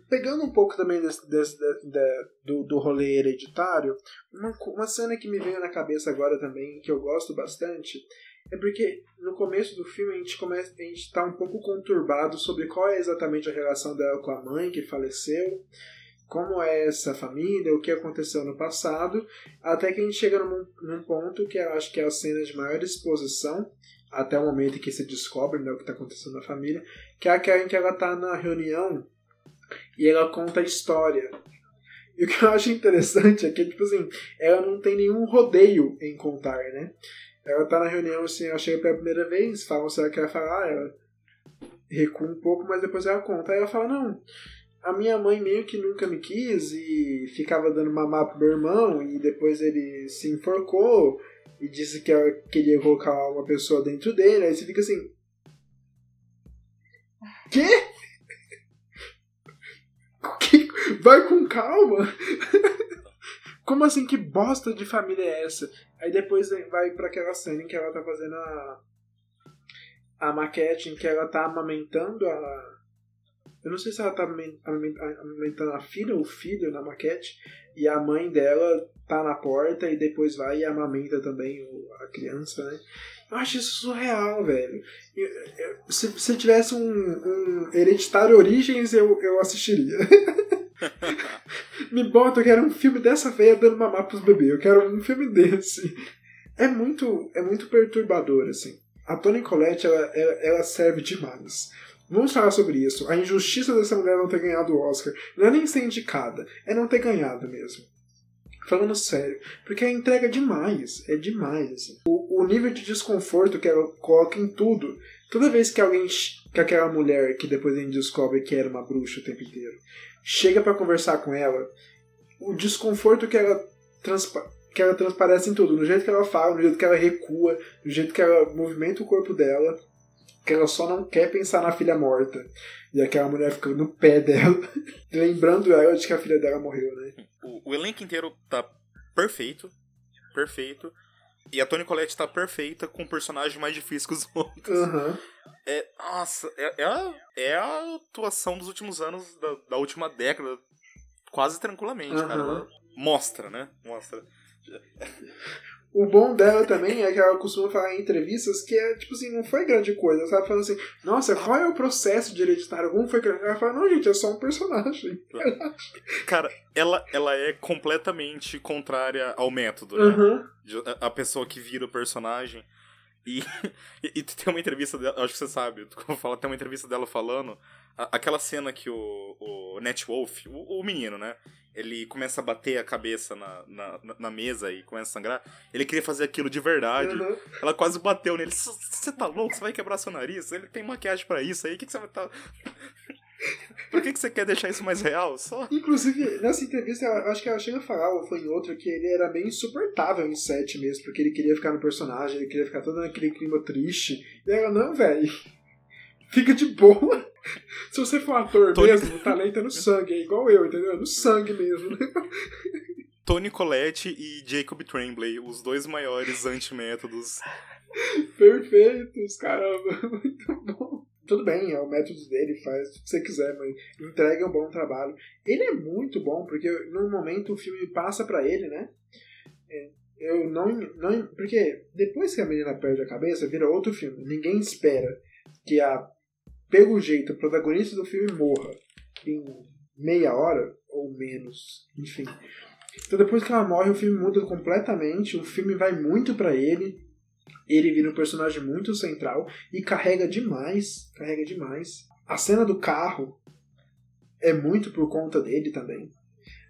Pegando um pouco também desse, desse- de- de- do, do rolê hereditário, uma, uma cena que me veio na cabeça agora também, que eu gosto bastante, é porque no começo do filme a gente começa a gente tá um pouco conturbado sobre qual é exatamente a relação dela com a mãe que faleceu, como é essa família, o que aconteceu no passado, até que a gente chega num, num ponto que eu acho que é a cena de maior exposição, até o momento em que se descobre né, o que está acontecendo na família, que é aquela em que ela tá na reunião e ela conta a história. E o que eu acho interessante é que, tipo assim, ela não tem nenhum rodeio em contar, né? Ela tá na reunião, assim, ela chega pela primeira vez, falam se ela quer falar, ela recua um pouco, mas depois ela conta. Aí ela fala, não, a minha mãe meio que nunca me quis e ficava dando mamar pro meu irmão e depois ele se enforcou e disse que ela queria colocar uma pessoa dentro dele. Aí você fica assim. Quê? Vai com calma. Como assim? Que bosta de família é essa? Aí depois vai pra aquela cena em que ela tá fazendo a. A maquete em que ela tá amamentando a. Eu não sei se ela tá amamen- amamen- amamentando a filha ou o filho na maquete. E a mãe dela tá na porta e depois vai e amamenta também a criança, né? Eu acho isso surreal, velho. Eu- eu- se, se tivesse um, um Hereditário Origens, eu, eu assistiria. Me bota, eu quero um filme dessa veia dando mamar pros bebês. Eu quero um filme desse. É muito, é muito perturbador, assim. A Toni Collette, ela, ela, ela serve demais. Vamos falar sobre isso. A injustiça dessa mulher não ter ganhado o Oscar. Não é nem ser indicada, é não ter ganhado mesmo. Falando sério. Porque ela entrega demais. É demais, assim. O, o nível de desconforto que ela coloca em tudo. Toda vez que alguém. que aquela mulher que depois a gente descobre que era uma bruxa o tempo inteiro chega pra conversar com ela, o desconforto que ela, que ela transparece em tudo, no jeito que ela fala, no jeito que ela recua, no jeito que ela movimenta o corpo dela, que ela só não quer pensar na filha morta. E aquela mulher fica no pé dela, lembrando ela de que a filha dela morreu, né? O, o elenco inteiro tá perfeito. Perfeito. E a Toni Collette tá perfeita com um personagem mais difícil que os outros. Aham. É, nossa, é, é, a, é a atuação dos últimos anos, da, da última década, quase tranquilamente, Aham. cara. Mostra, né? Mostra. O bom dela também é que ela costuma falar em entrevistas que é, tipo assim, não foi grande coisa, sabe? Falando assim, nossa, qual é o processo de hereditário? Como foi que ela fala, não, gente, é só um personagem. Cara, ela, ela é completamente contrária ao método, né? A- A pessoa que vira o personagem. E, e, tem uma entrevista dela, acho que você sabe, como fala, tem uma entrevista dela falando. a- aquela cena que o, o Net Wolf, o, o menino, né? Ele começa a bater a cabeça na, na, na- mesa e começa a sangrar. Ele queria fazer aquilo de verdade. Aham. Ela quase bateu nele. Você tá louco? Você vai quebrar seu nariz? Ele tem maquiagem pra isso aí. O que, que você vai tá. Por que, que você quer deixar isso mais real? Só. Inclusive, nessa entrevista, eu acho que ela chega a falar, ou foi em outra, que ele era bem insuportável em set mesmo, porque ele queria ficar no personagem, ele queria ficar todo naquele clima triste. E ela, não, velho, fica de boa. Se você for ator Tony- mesmo, o talento é no sangue, é igual eu, entendeu? É no sangue mesmo. né? Tony Collette e Jacob Tremblay, os dois maiores antimétodos. Perfeitos, caramba, muito bom. Tudo bem, é o método dele, faz o que você quiser, mas entrega um bom trabalho. Ele é muito bom, porque no momento o filme passa pra ele, né? É, Eu não, não. Porque depois que a menina perde a cabeça, vira outro filme. Ninguém espera que a. Pelo jeito, o protagonista do filme morra em meia hora ou menos. Enfim. Então depois que ela morre, o filme muda completamente. O filme vai muito pra ele. Ele vira um personagem muito central e carrega demais. Carrega demais. A cena do carro é muito por conta dele também.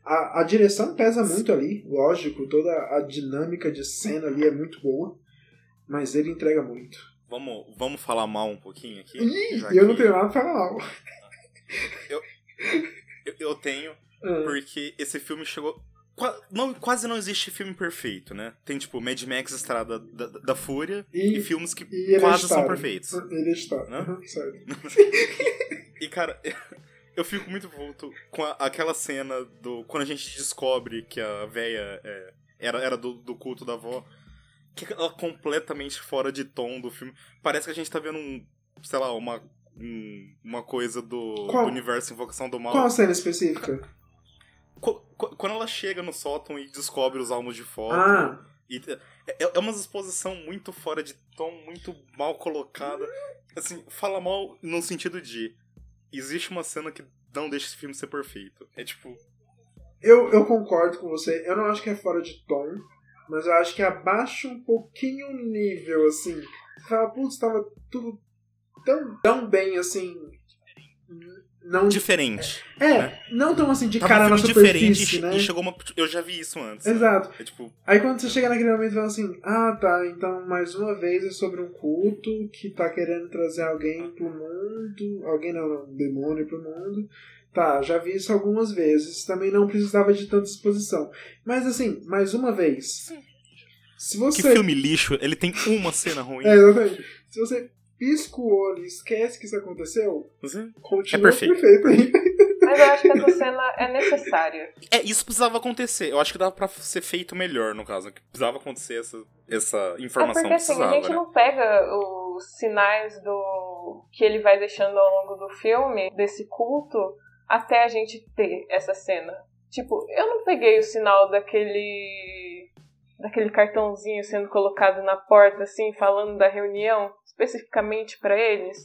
A, a direção pesa muito ali, lógico, toda a dinâmica de cena ali é muito boa, mas ele entrega muito. Vamos, vamos falar mal um pouquinho aqui? Ih, eu não que tenho nada pra falar. Eu, eu tenho, Ah, porque esse filme chegou. Não, quase não existe filme perfeito, né? Tem tipo Mad Max Estrada da, da, da Fúria E- e, filmes que e quase são perfeitos. Hereditário, Né? aham, certo. E cara, eu fico muito volto com a- aquela cena do. Quando a gente descobre que a véia é, era, era do, do culto da avó. Que ela completamente fora de tom do filme. Parece que a gente tá vendo um. Sei lá, uma. um- uma coisa do, do universo Invocação do Mal. Qual a cena específica? Qu- qu- Quando ela chega no sótão e descobre os almos de fogo. Ah, E é, é uma exposição muito fora de tom, muito mal colocada. Assim, fala mal no sentido de. Existe uma cena que não deixa esse filme ser perfeito. É tipo. eu, eu concordo com você. Eu não acho que é fora de tom, mas eu acho que abaixa um pouquinho o nível, assim. Você fala, putz, tava tudo tão, tão bem, assim. Não Diferente. é, não tão assim de Tava cara um na superfície, né? e chegou uma. Eu já vi isso antes. né? Exato. É tipo, Aí quando você chega naquele momento e fala assim, ah tá, então mais uma vez é sobre um culto que tá querendo trazer alguém pro mundo, alguém não, não, um demônio pro mundo. Tá, já vi isso algumas vezes, também não precisava de tanta exposição. Mas assim, mais uma vez, se que você... filme lixo, ele tem uma cena ruim. É, exatamente. Se você pisca o olho e esquece que isso aconteceu, Você- continua É perfeito. perfeito aí. Mas eu acho que essa cena é necessária. É, isso precisava acontecer. Eu acho que dava pra ser feito melhor, no caso. Que precisava acontecer essa, essa É informação. porque assim, a gente né? não pega os sinais do que ele vai deixando ao longo do filme, desse culto, até a gente ter essa cena. Tipo, eu não peguei o sinal daquele. Daquele cartãozinho sendo colocado na porta, assim, falando da reunião, especificamente pra eles.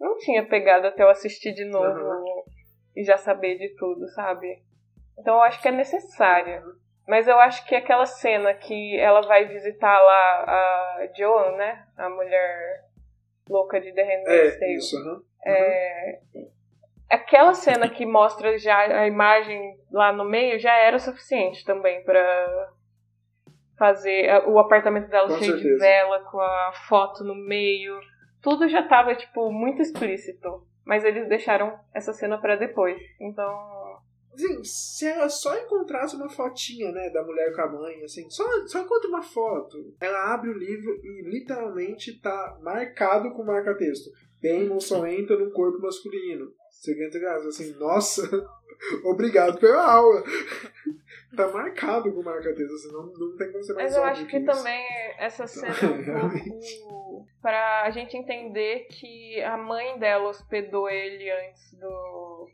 Não tinha pegado até eu assistir de novo Uhum. e já saber de tudo, sabe? Então eu acho que é necessária. Mas eu acho que aquela cena que ela vai visitar lá a Joan, né? A mulher louca de The Handmaid's É, Tale. isso, aham. É, Aquela cena que mostra já a imagem lá no meio já era o suficiente também pra fazer a- o apartamento dela Com cheio de certeza. vela, com a foto no meio. Tudo já tava, tipo, muito explícito. Mas eles deixaram essa cena pra depois. Então. Assim, se ela só encontrasse uma fotinha, né, da mulher com a mãe, assim, só, só encontra uma foto. Ela abre o livro e literalmente tá marcado com marca-texto. Damon só entra num corpo masculino. Seguinte graça, assim, nossa, obrigado pela aula. tá marcado com marca-texto, assim, não, não tem como ser mais Mas eu acho que isso. também essa cena é um pouco pra gente entender que a mãe dela hospedou ele antes do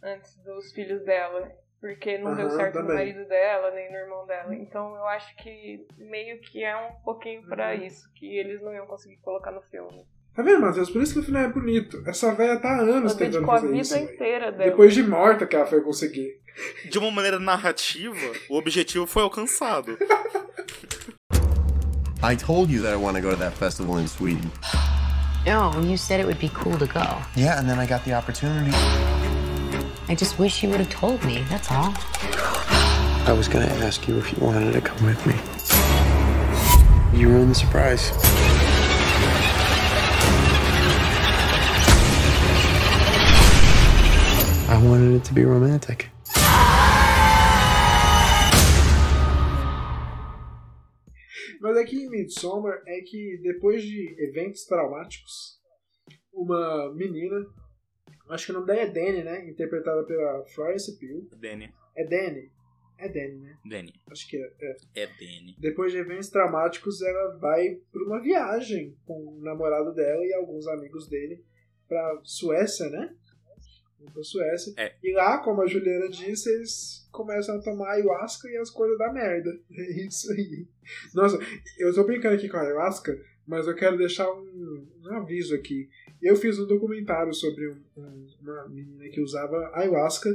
antes dos filhos dela. Porque não deu Aham, certo no também. marido dela, nem no irmão dela. Então eu acho que meio que é um pouquinho pra Uhum. isso, que eles não iam conseguir colocar no filme. Tá vendo, Matheus? Por isso que o final é bonito. Essa velha tá há anos tentando a fazer vida isso. velho. inteira dela. Depois de morta que ela foi conseguir. De uma maneira narrativa, o objetivo foi alcançado. I told you that I want to go to that festival in Sweden. No, you said it would be cool to go. Yeah, and then I got the opportunity. I just wish you would have told me, that's all. I was gonna ask you if you wanted to come with me. You ruined the surprise. I wanted it to be romantic. Mas aqui em Midsommar é que depois de eventos traumáticos, uma menina, acho que o nome dela é Dani, né? Interpretada pela Florence Pugh. Danny. É Dani? É Dani, né? Danny. Acho que é. é. É Danny. Depois de eventos traumáticos, ela vai para uma viagem com o namorado dela e alguns amigos dele pra Suécia, né? Pra Suécia. É. E lá, como a Juliana disse, eles começam a tomar ayahuasca e as coisas da merda. É isso aí. Nossa, eu tô brincando aqui com a ayahuasca, mas eu quero deixar um, um aviso aqui. Eu fiz um documentário sobre um- um- uma menina que usava ayahuasca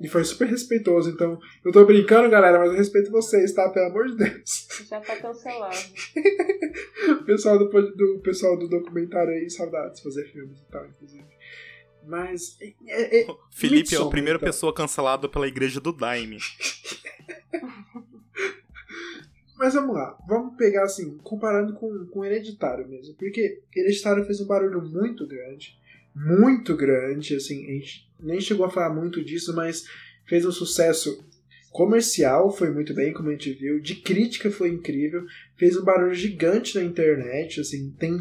e foi super respeitoso. Então, eu tô brincando, galera, mas eu respeito vocês, tá? Pelo amor de Deus. Já tá cancelado. pessoal do, do pessoal do documentário aí, saudades de fazer filmes e tal, inclusive. Mas. É, é- é- Felipe é a Midsommar, primeira então. pessoa cancelada pela igreja do Daime. Mas vamos lá, vamos pegar assim, comparando com, com Hereditário mesmo. Porque Hereditário fez um barulho muito grande. Muito grande, assim, a gente nem chegou a falar muito disso, mas fez um sucesso comercial, foi muito bem, como a gente viu. De crítica foi incrível. Fez um barulho gigante na internet, assim, tem.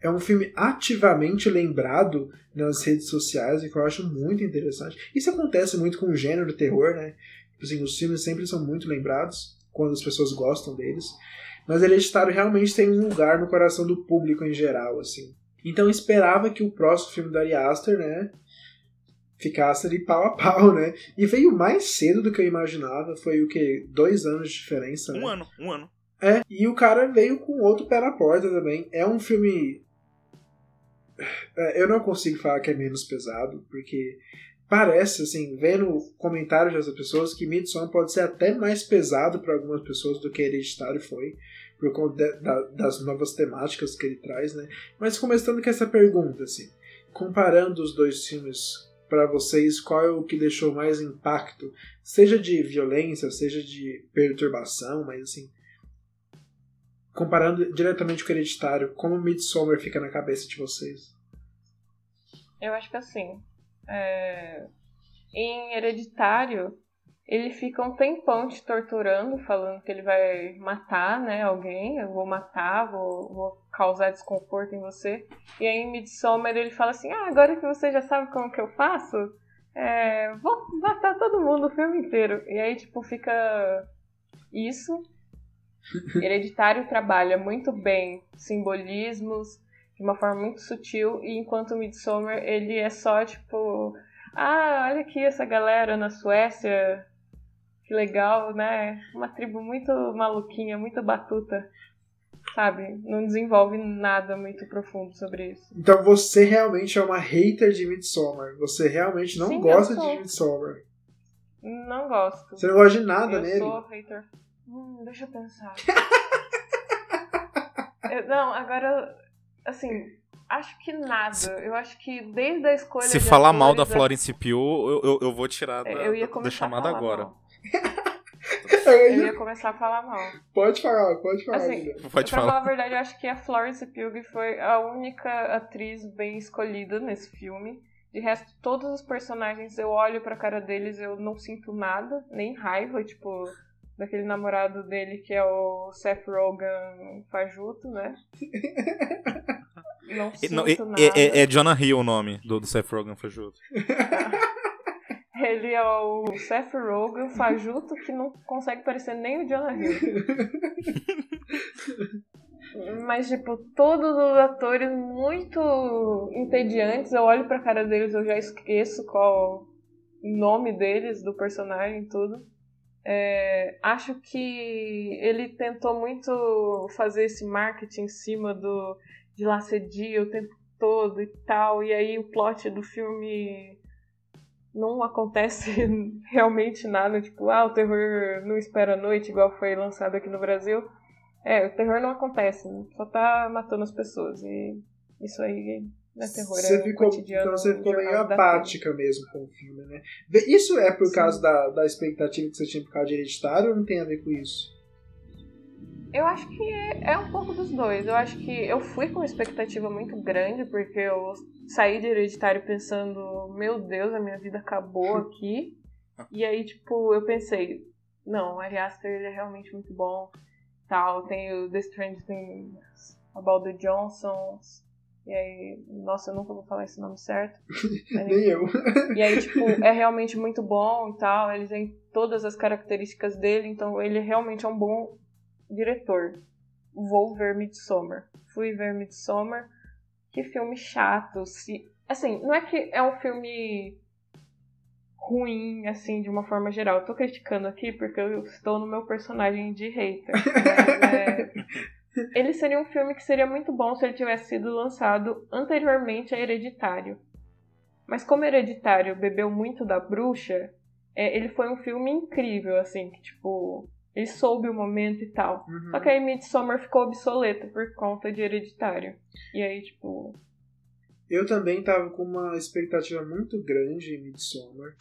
É um filme ativamente lembrado nas redes sociais, o que eu acho muito interessante. Isso acontece muito com o gênero terror, né? Tipo Assim, os filmes sempre são muito lembrados quando as pessoas gostam deles. Mas Hereditário realmente tem um lugar no coração do público em geral, assim. Então eu esperava que o próximo filme da Ari Aster, né, ficasse ali pau a pau, né? E veio mais cedo do que eu imaginava. Foi o que? Dois anos de diferença, né? Um ano, um ano. É, e o cara veio com outro pé na porta também. É um filme. É, eu não consigo falar que é menos pesado, porque parece, assim, vendo comentários das pessoas, que Midsommar pode ser até mais pesado para algumas pessoas do que Hereditário foi, por conta da- das novas temáticas que ele traz, né? Mas começando com essa pergunta, assim, comparando os dois filmes pra vocês, qual é o que deixou mais impacto? Seja de violência, seja de perturbação, mas assim. Comparando diretamente com o hereditário, como Midsommar fica na cabeça de vocês? Eu acho que assim. é, Em Hereditário, ele fica um tempão te torturando, falando que ele vai matar né, alguém. Eu vou matar, vou, vou causar desconforto em você. E aí em Midsommar ele fala assim: Ah, agora que você já sabe como que eu faço, é, vou matar todo mundo o filme inteiro. E aí, tipo, fica isso. Hereditário trabalha muito bem simbolismos de uma forma muito sutil, e enquanto Midsommar ele é só tipo, ah, olha aqui essa galera na Suécia, que legal, né? Uma tribo muito maluquinha, muito batuta, sabe? Não desenvolve nada muito profundo sobre isso. Então você realmente é uma hater de Midsommar. Você realmente não Sim, eu gosta de Midsommar. Não gosto. Você não gosta de nada eu nele. sou hater. Hum, deixa eu pensar. Eu- não, agora, assim, acho que nada. Eu acho que desde a escolha Se falar mal da Florence Pugh, eu, eu, eu vou tirar da, É, eu ia da começar chamada a falar agora. mal. Eu ia- começar a falar mal. Pode falar, pode falar. Assim. Pode pra falar. falar a verdade, eu acho que a Florence Pugh foi a única atriz bem escolhida nesse filme. De resto, todos os personagens, eu olho pra cara deles, eu não sinto nada, nem raiva, tipo, daquele namorado dele que é o Seth Rogen fajuto, né? Não sinto não, e- nada. é, é, é Jonah Hill o nome do, do Seth Rogen fajuto. Ele é o Seth Rogen fajuto que não consegue parecer nem o Jonah Hill. Mas, tipo, todos os atores muito entediantes. Eu olho pra cara deles, eu já esqueço qual o nome deles, do personagem e tudo. É, acho que ele tentou muito fazer esse marketing em cima do de lacedia o tempo todo e tal. E aí o plot do filme não acontece realmente nada, tipo, ah, o terror não espera a noite, igual foi lançado aqui no Brasil. É, o terror não acontece, só tá matando as pessoas. E isso aí é terror, Você é ficou, cotidiano. então você ficou meio apática mesmo com o filme, né? Isso é por causa da, da expectativa que você tinha por causa de hereditário ou não tem a ver com isso? Eu acho que é, é um pouco dos dois. Eu acho que eu fui com uma expectativa muito grande, porque eu saí de hereditário pensando, meu Deus, a minha vida acabou aqui. E aí, tipo, eu pensei, não, o Ari Aster ele é realmente muito bom. Tal, tem o The Strange Things About the Johnsons. E aí, nossa, eu nunca vou falar esse nome certo. Mas, Nem eu. e aí, tipo, é realmente muito bom e tal. Ele tem todas as características dele, então ele realmente é um bom diretor. Vou ver Midsommar. Fui ver Midsommar. Que filme chato. Se... Assim, não é que é um filme ruim, assim, de uma forma geral. Eu tô criticando aqui porque eu estou no meu personagem de hater. Mas, é... Ele seria um filme que seria muito bom se ele tivesse sido lançado anteriormente a Hereditário. Mas como Hereditário bebeu muito da bruxa, é, ele foi um filme incrível, assim, que tipo, ele soube o momento e tal. Uhum. Só que aí Midsommar ficou obsoleto por conta de Hereditário. E aí, tipo, Eu também tava com uma expectativa muito grande em Midsommar.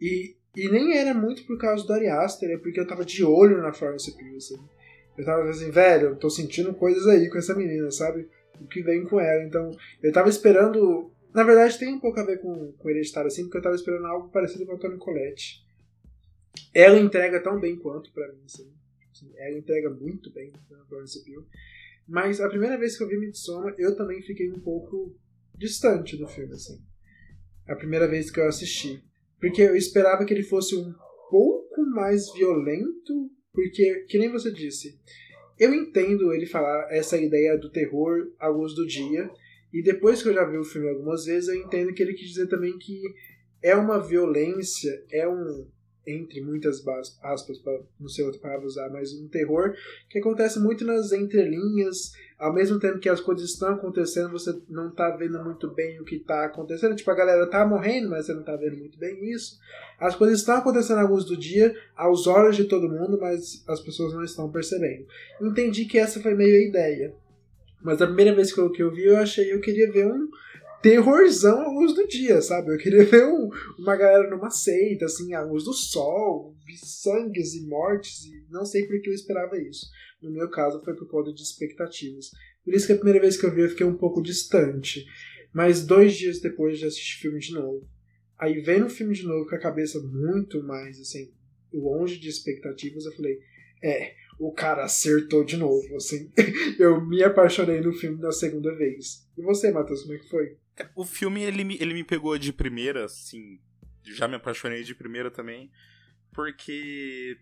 E, e nem era muito por causa do Ari Aster, é porque eu tava de olho na Florence Pugh, assim. Eu tava assim, velho, eu tô sentindo coisas aí com essa menina, sabe? O que vem com ela. Então, eu tava esperando... Na verdade, tem um pouco a ver com, com Hereditário, assim, porque eu tava esperando algo parecido com a Toni Collette. Ela entrega tão bem quanto pra mim, assim. Assim, Ela entrega muito bem na Florence Pugh. Mas a primeira vez que eu vi Midsommar, eu também fiquei um pouco distante do filme, assim. A primeira vez que eu assisti. Porque eu esperava que ele fosse um pouco mais violento, porque, que nem você disse, eu entendo ele falar essa ideia do terror à luz do dia, e depois que eu já vi o filme algumas vezes, eu entendo que ele quis dizer também que é uma violência, é um, entre muitas aspas, para não sei outra palavra usar, mas um terror que acontece muito nas entrelinhas, ao mesmo tempo que as coisas estão acontecendo, você não tá vendo muito bem o que tá acontecendo. Tipo, a galera tá morrendo, mas você não tá vendo muito bem isso. As coisas estão acontecendo à luz do dia, aos olhos de todo mundo, mas as pessoas não estão percebendo. Entendi que essa foi meio a ideia. Mas a primeira vez que eu, que eu vi, eu achei, eu queria ver um terrorzão à luz do dia, sabe? Eu queria ver um- uma galera numa seita, assim, à luz do sol, sangues e mortes, e não sei por que eu esperava isso. No meu caso, foi por conta de expectativas. Por isso que a primeira vez que eu vi, eu fiquei um pouco distante. Mas dois dias depois de assistir o filme de novo. Aí vendo o filme de novo com a cabeça muito mais, assim, longe de expectativas, eu falei, é, o cara acertou de novo, assim. eu me apaixonei no filme da segunda vez. E você, Matheus, como é que foi? O filme, ele me, ele me pegou de primeira, assim. Já me apaixonei de primeira também. Porque.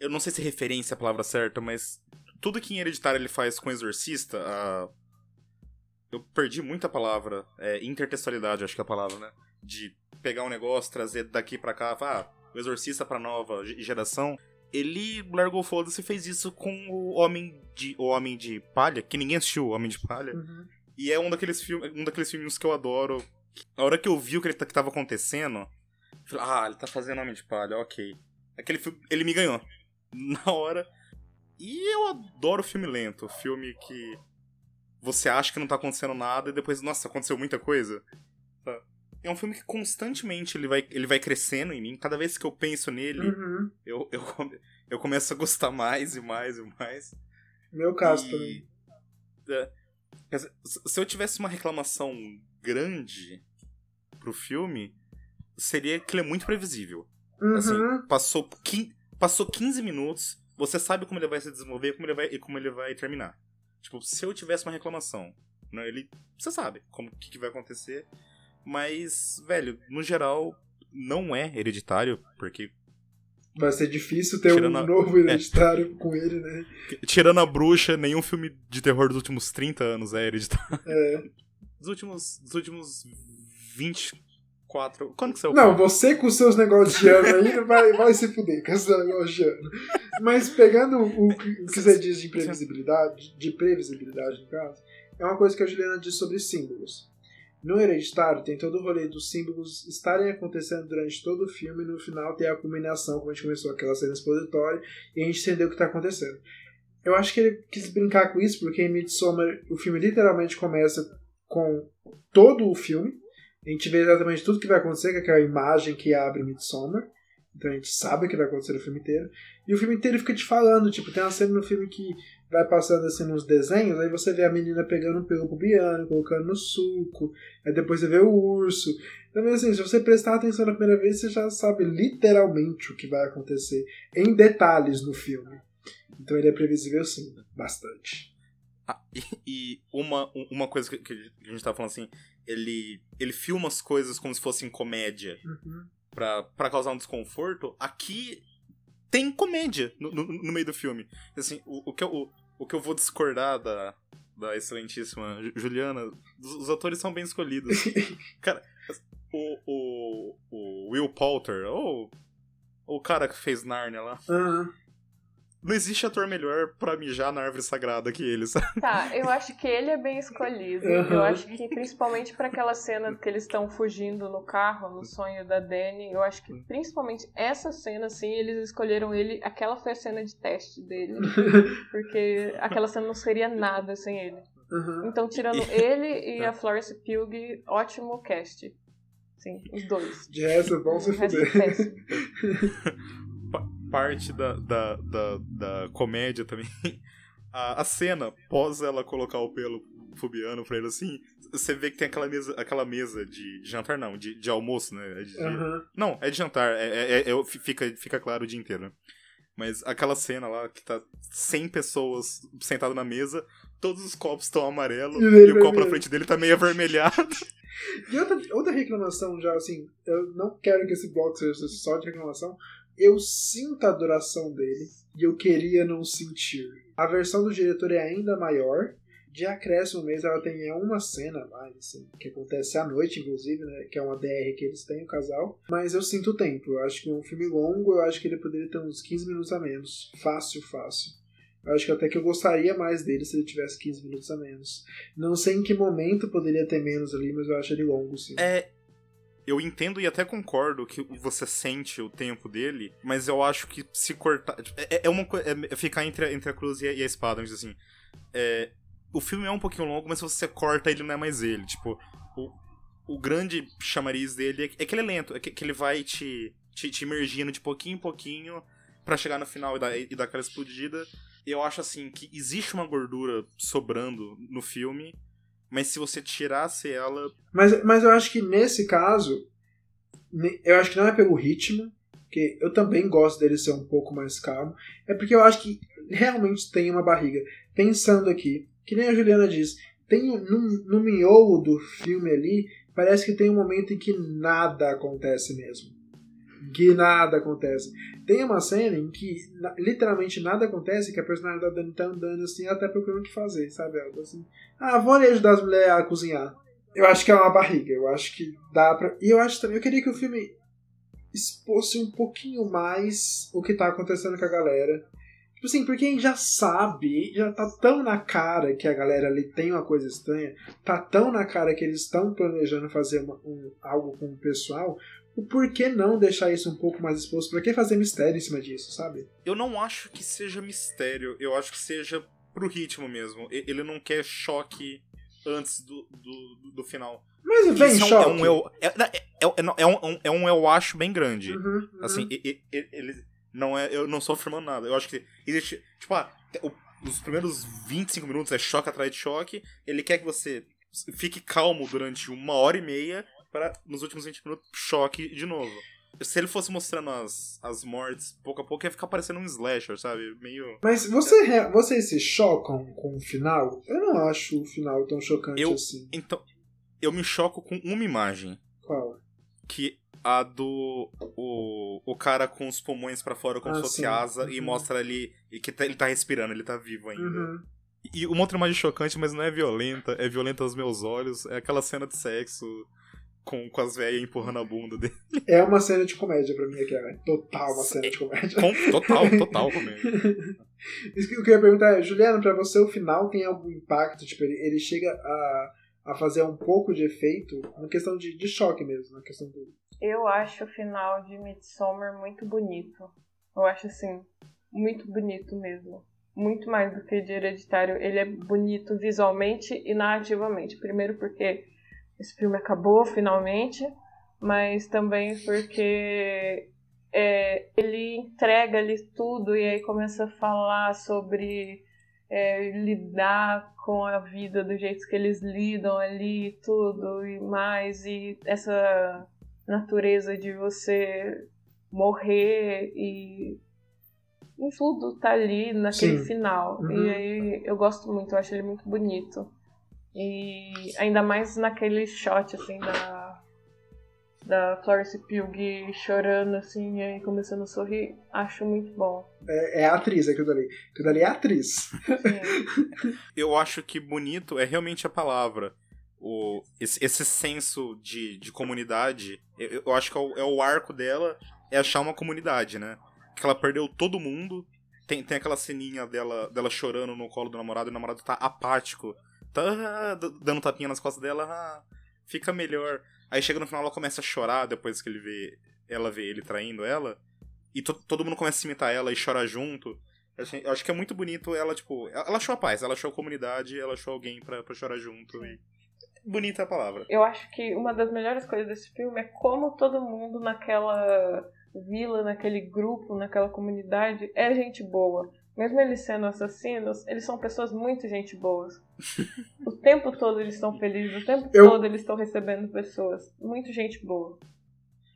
Eu não sei se referência é a palavra certa, mas. Tudo que em Hereditário ele faz com Exorcista. a- Eu perdi muita palavra. É, intertextualidade, acho que é a palavra, né? De pegar um negócio, trazer daqui pra cá. Ah, o Exorcista pra nova ge- geração. Ele largou foda-se e fez isso com o Homem de, o Homem de Palha, que ninguém assistiu o Homem de Palha. E é um daqueles filmes, um daqueles filmes que eu adoro. A hora que eu vi o que ele tá- que tava acontecendo, eu falei, ah, ele tá fazendo Homem de Palha, ok. Aquele filme, ele me ganhou. Na hora. E eu adoro filme lento, filme que você acha que não tá acontecendo nada e depois, nossa, aconteceu muita coisa. Tá? É um filme que constantemente ele vai, ele vai crescendo em mim. Cada vez que eu penso nele, Uhum. eu, eu, come- eu começo a gostar mais e mais e mais. Meu caso E- também. é, dizer, se eu tivesse uma reclamação grande pro filme, seria que ele é muito previsível. Assim, Uhum. passou, quin- passou 15 minutos, você sabe como ele vai se desenvolver como ele vai, e como ele vai terminar. Tipo, se eu tivesse uma reclamação, né, ele, você sabe como que, que vai acontecer. Mas, velho, no geral, não é hereditário, porque Vai ser difícil ter Tirando um a- novo hereditário com ele, né? tirando a bruxa, nenhum filme de terror dos últimos 30 anos é hereditário. É. Dos últimos, dos últimos 24. Quando que saiu? Não, filme? você com seus negócios de ano aí vai, vai se fuder com esses negócios de ano. Mas pegando o, que- o que você diz de imprevisibilidade, de previsibilidade no caso, é uma coisa que a Juliana diz sobre símbolos. No Hereditário tem todo o rolê dos símbolos estarem acontecendo durante todo o filme e no final tem a culminação, como a gente começou aquela cena expositória, e a gente entendeu o que está acontecendo. Eu acho que ele quis brincar com isso porque em Midsommar o filme literalmente começa com todo o filme. A gente vê exatamente tudo que vai acontecer, que é aquela imagem que abre Midsommar. Então a gente sabe o que vai acontecer no filme inteiro. E o filme inteiro fica te falando, tipo, tem uma cena no filme que vai passando assim nos desenhos, aí você vê a menina pegando um pelo colocando no suco, aí depois você vê o urso. Então, assim, se você prestar atenção na primeira vez, você já sabe literalmente o que vai acontecer, em detalhes no filme. Então ele é previsível sim, bastante. Ah, e, e uma, uma coisa que, que a gente tava falando assim, ele, ele filma as coisas como se fossem comédia Uhum. pra, pra causar um desconforto. Aqui tem comédia no, no, no meio do filme. Assim, o, o, que eu, o, o que eu vou discordar da, da excelentíssima Ju- Juliana, os, atores são bem escolhidos. Cara, o, o, o Will Poulter, ou o cara que fez Narnia lá, Aham. Não existe ator melhor pra mijar na árvore sagrada que ele, sabe? Tá, eu acho que ele é bem escolhido. Uhum. Eu acho que principalmente pra aquela cena que eles estão fugindo no carro, no sonho da Dani, eu acho que principalmente essa cena, assim, eles escolheram ele. Aquela foi a cena de teste dele. Porque aquela cena não seria nada sem ele. Uhum. Então, tirando ele e a Florence Pugh, ótimo cast. Sim, os dois. De resto, vão se fuder. parte da, da, da, da comédia também. A, a cena, pós ela colocar o pelo fubiano pra ele assim, você vê que tem aquela mesa, aquela mesa de, de jantar, não, de, de almoço, né? É de- Aham. Não, é de jantar, é, é- é- é- fica, fica claro o dia inteiro. né? Mas aquela cena lá que tá 100 pessoas sentadas na mesa, todos os copos estão amarelos E o copo na frente dele tá meio avermelhado. E outra, outra reclamação já, assim, eu não quero que esse bloco seja só de reclamação. Eu sinto a duração dele e eu queria não sentir. A versão do diretor é ainda maior. De acréscimo mesmo, ela tem uma cena mais, assim, que acontece à noite, inclusive, né? Que é uma DR que eles têm, o casal. Mas eu sinto o tempo. Eu acho que é um filme longo, eu acho que ele poderia ter uns 15 minutos a menos. Fácil, fácil. Eu acho que até que eu gostaria mais dele se ele tivesse 15 minutos a menos. Não sei em que momento poderia ter menos ali, mas eu acho ele longo, sim. É. Eu entendo e até concordo que você sente o tempo dele, mas eu acho que se cortar. É, é uma coisa. É ficar entre a, entre a cruz e a, e a espada, dizer assim. É, o filme é um pouquinho longo, mas se você corta ele não é mais ele. Tipo, o, o grande chamariz dele é, é que ele é lento, é que, que ele vai te, te, te imergindo de pouquinho em pouquinho pra chegar no final e dar, e dar aquela explodida. Eu acho assim que existe uma gordura sobrando no filme, mas se você tirasse ela. Mas, mas eu acho que nesse caso, eu acho que não é pelo ritmo, que eu também gosto dele ser um pouco mais calmo, é porque eu acho que realmente tem uma barriga. Pensando aqui, que nem a Juliana diz, tem no, no miolo do filme ali, parece que tem um momento em que nada acontece mesmo. Que nada acontece. Tem uma cena em que na- literalmente nada acontece, que a personagem da Dani tá andando assim, ela tá procurando o que fazer, sabe? Ela tá assim, ah, vou ali ajudar as mulheres a cozinhar. Eu acho que é uma barriga, eu acho que dá pra. E eu acho também, eu queria que o filme expôsse um pouquinho mais o que tá acontecendo com a galera. Tipo assim, porque a gente já sabe, já tá tão na cara que a galera ali tem uma coisa estranha, tá tão na cara que eles estão planejando fazer uma- um- algo com o pessoal, o porquê não deixar isso um pouco mais exposto? Pra que fazer mistério em cima disso, sabe? Eu não acho que seja mistério, eu acho que seja pro ritmo mesmo. E- Ele não quer choque antes do, do, do final. Mas vem Isso é um- choque. É um, eu, é, é, é, é um, é um eu acho bem grande. Uhum, uhum. Assim, e- e- e- ele não é. Eu não estou afirmando nada. Eu acho que existe. Tipo, ah, os primeiros 25 minutos é choque atrás de choque. Ele quer que você fique calmo durante uma hora e meia para nos últimos 20 minutos choque de novo. Se ele fosse mostrando as, as mortes pouco a pouco, ia ficar parecendo um slasher, sabe? Meio. Mas você, vocês se chocam com o final? Eu não acho o final tão chocante Eu- assim. Então, eu me choco com uma imagem. Qual? Que a do. O, o cara com os pulmões pra fora, como Ah, se fosse sim. asa, e Uhum. mostra ali e que tá- ele tá respirando, ele tá vivo ainda. Uhum. E uma outra imagem chocante, mas não é violenta, é violenta aos meus olhos, é aquela cena de sexo com, com as velhas empurrando a bunda dele. É uma cena de comédia pra mim aqui, é total uma cena de comédia. Com- total, total comédia. Isso que eu queria perguntar é, Juliana, pra você o final tem algum impacto? Tipo, ele, ele chega a, a fazer um pouco de efeito na questão de, de choque mesmo, na questão do. Eu acho o final de Midsommar muito bonito. Eu acho assim, muito bonito mesmo. Muito mais do que de Hereditário. Ele é bonito visualmente e narrativamente. Primeiro porque esse filme acabou finalmente, mas também porque é, ele entrega ali tudo e aí começa a falar sobre é, lidar com a vida do jeito que eles lidam ali, tudo e mais, e essa natureza de você morrer e, e tudo tá ali naquele Sim. final. Uhum. E aí eu gosto muito, eu acho ele muito bonito. E ainda mais naquele shot assim da da Florence Pugh chorando assim e aí começando a sorrir, acho muito bom. É, é a atriz aquilo dali. Aquilo dali é a atriz. Sim. Eu acho que bonito é realmente a palavra. O, esse, esse senso de, de comunidade, eu, eu acho que é o, é o arco dela é achar uma comunidade, né? Que ela perdeu todo mundo. Tem, tem aquela ceninha dela, dela chorando no colo do namorado, e o namorado tá apático. Tá dando tapinha nas costas dela, ah, fica melhor. Aí chega no final, ela começa a chorar depois que ele vê ela vê ele traindo ela. E to- todo mundo começa a imitar ela e chora junto. Eu achei- eu acho que é muito bonito ela, tipo. Ela ela achou a paz, ela achou a comunidade, ela achou alguém pra, pra chorar junto. E... Bonita é a palavra. Eu acho que uma das melhores coisas desse filme é como todo mundo naquela vila, naquele grupo, naquela comunidade é gente boa. Mesmo eles sendo assassinos, eles são pessoas muito gente boas. o tempo todo eles estão felizes, o tempo Eu- todo eles estão recebendo pessoas. Muito gente boa.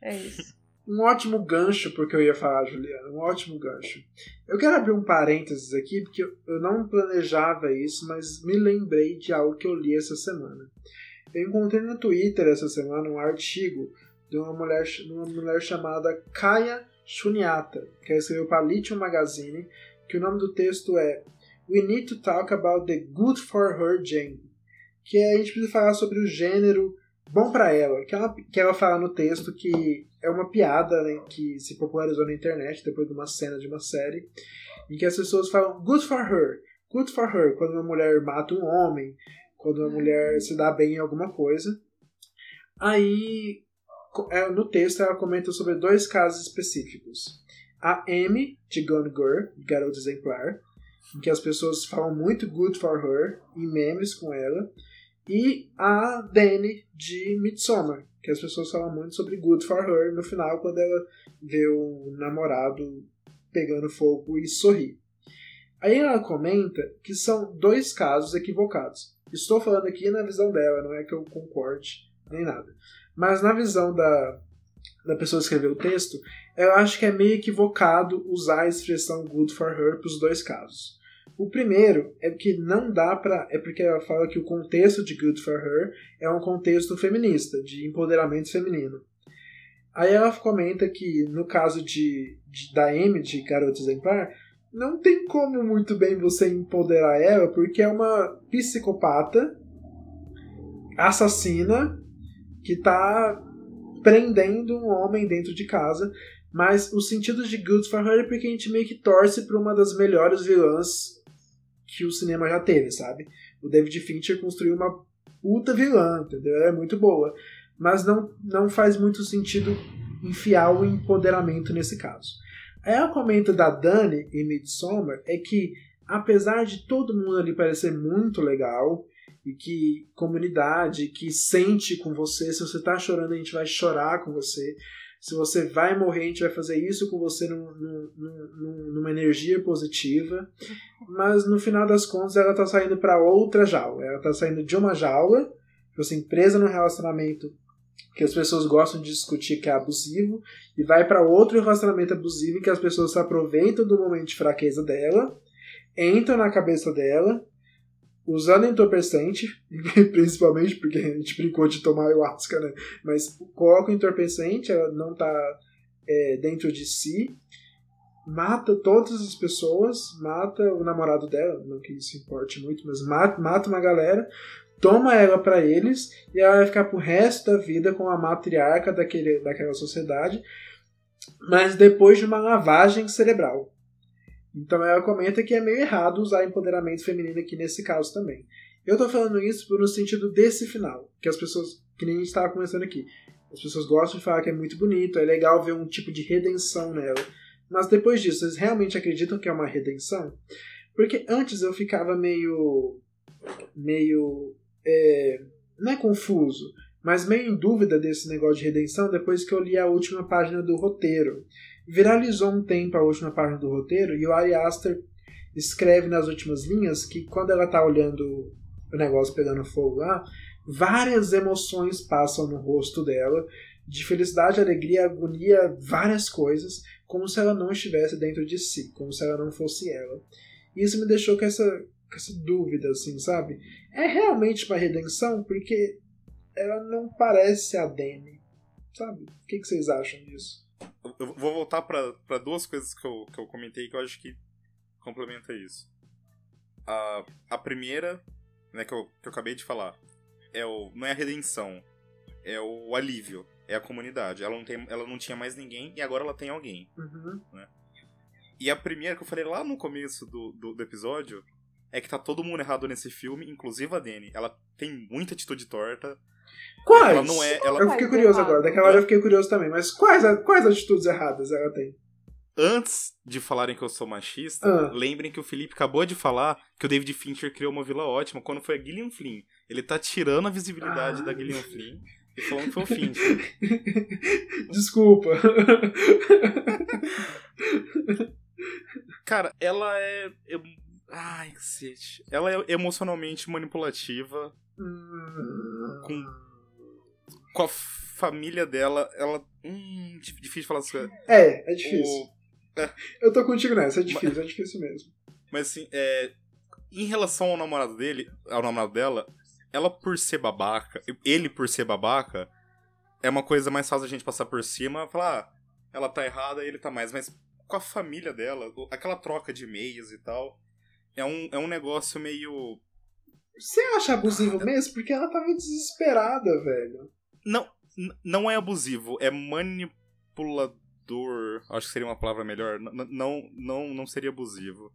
É isso. Um ótimo gancho porque eu ia falar, Juliana. Um ótimo gancho. Eu quero abrir um parênteses aqui, porque eu- não planejava isso, mas me lembrei de algo que eu li essa semana. Eu encontrei no Twitter essa semana um artigo de uma mulher, de uma mulher chamada Kaya Shunyata, que ela escreveu para Lithium Magazine, que o nome do texto é We Need to Talk About the Good for Her Jane, que é, a gente precisa falar sobre o gênero bom pra ela, que ela, que ela fala no texto que é uma piada né, que se popularizou na internet depois de uma cena de uma série, em que as pessoas falam good for her, good for her, quando uma mulher mata um homem, quando uma mulher se dá bem em alguma coisa. Aí, é, no texto, ela comenta sobre dois casos específicos. A Amy, de Gone Girl, Garota Exemplar, em que as pessoas falam muito good for her, em memes com ela, e a Dani de Midsommar, que as pessoas falam muito sobre good for her no final, quando ela vê o namorado pegando fogo e sorri. Aí ela comenta que são dois casos equivocados. Estou falando aqui na visão dela, não é que eu concorde nem nada. Mas na visão da, da pessoa que escreveu o texto, eu acho que é meio equivocado usar a expressão good for her para os dois casos. O primeiro é que não dá para. É porque ela fala que o contexto de Good for Her é um contexto feminista, de empoderamento feminino. Aí ela comenta que no caso de, de da Amy, de Garota Exemplar, não tem como muito bem você empoderar ela, porque é uma psicopata assassina que tá prendendo um homem dentro de casa. Mas o sentido de Good for Her é porque a gente meio que torce para uma das melhores vilãs que o cinema já teve, sabe? O David Fincher construiu uma puta vilã, entendeu? É muito boa. Mas não, não faz muito sentido enfiar o empoderamento nesse caso. Aí a comenta da Dani em Midsommar é que, apesar de todo mundo ali parecer muito legal, e que comunidade que sente com você, se você tá chorando, a gente vai chorar com você. Se você vai morrer, a gente vai fazer isso com você num, num, numa energia positiva. Mas no final das contas, ela tá saindo para outra jaula. Ela tá saindo de uma jaula, tipo assim, presa num relacionamento que as pessoas gostam de discutir que é abusivo, e vai para outro relacionamento abusivo que as pessoas se aproveitam do momento de fraqueza dela, entram na cabeça dela usando entorpecente, principalmente porque a gente brincou de tomar ayahuasca, né? Mas coloca o entorpecente, ela não tá é, dentro de si, mata todas as pessoas, mata o namorado dela, não que isso importe muito, mas mata, mata uma galera, toma ela para eles e ela vai ficar pro resto da vida com a matriarca daquele, daquela sociedade, mas depois de uma lavagem cerebral. Então ela comenta que é meio errado usar empoderamento feminino aqui nesse caso também. Eu tô falando isso no sentido desse final, que as pessoas, que nem a gente estava começando aqui, as pessoas gostam de falar que é muito bonito, é legal ver um tipo de redenção nela. Mas depois disso, vocês realmente acreditam que é uma redenção? Porque antes eu ficava meio. meio. É, não é confuso, mas meio em dúvida desse negócio de redenção depois que eu li a última página do roteiro. Viralizou um tempo a última página do roteiro e o Ari Aster escreve nas últimas linhas que quando ela tá olhando o negócio pegando fogo lá, várias emoções passam no rosto dela, de felicidade, alegria, agonia, várias coisas, como se ela não estivesse dentro de si, como se ela não fosse ela. E isso me deixou com essa, com essa dúvida, assim, sabe? É realmente uma redenção? Porque ela não parece a Dani, sabe? O que, que vocês acham disso? Eu vou voltar para duas coisas que eu, que eu comentei que eu acho que complementa isso. A, a primeira, né, que eu, que eu acabei de falar, é o, não é a redenção, é o alívio, é a comunidade. Ela não, tem, ela não tinha mais ninguém e agora ela tem alguém. Uhum. Né? E a primeira que eu falei lá no começo do, do, do, episódio é que tá todo mundo errado nesse filme, inclusive a Dani. Ela tem muita atitude torta. Quais? Ela não é, ela... Eu fiquei curioso agora, daquela hora eu fiquei curioso também, mas quais, quais atitudes erradas ela tem? Antes de falarem que eu sou machista, Ah. lembrem que o Felipe acabou de falar que o David Fincher criou uma vila ótima quando foi a Gillian Flynn. Ele tá tirando a visibilidade Ah. da Gillian Flynn e falando que foi o Fincher. Desculpa. Cara, ela é. é- Ai, cacete. Ela é emocionalmente manipulativa com, com a família dela. Ela. Hum, dif- difícil falar isso. É, é difícil. O- Eu tô contigo nessa, é difícil, é difícil mesmo. Mas assim, é, em relação ao namorado dele, ao namorado dela, ela por ser babaca, ele por ser babaca, é uma coisa mais fácil a gente passar por cima, falar, ah, ela tá errada, ele tá mais, mas com a família dela, aquela troca de e-mails e tal, é um, é um negócio meio Você acha abusivo mesmo? Porque ela tava desesperada, velho. não não é abusivo, é manipulador, acho que seria uma palavra melhor, N- não não não seria abusivo.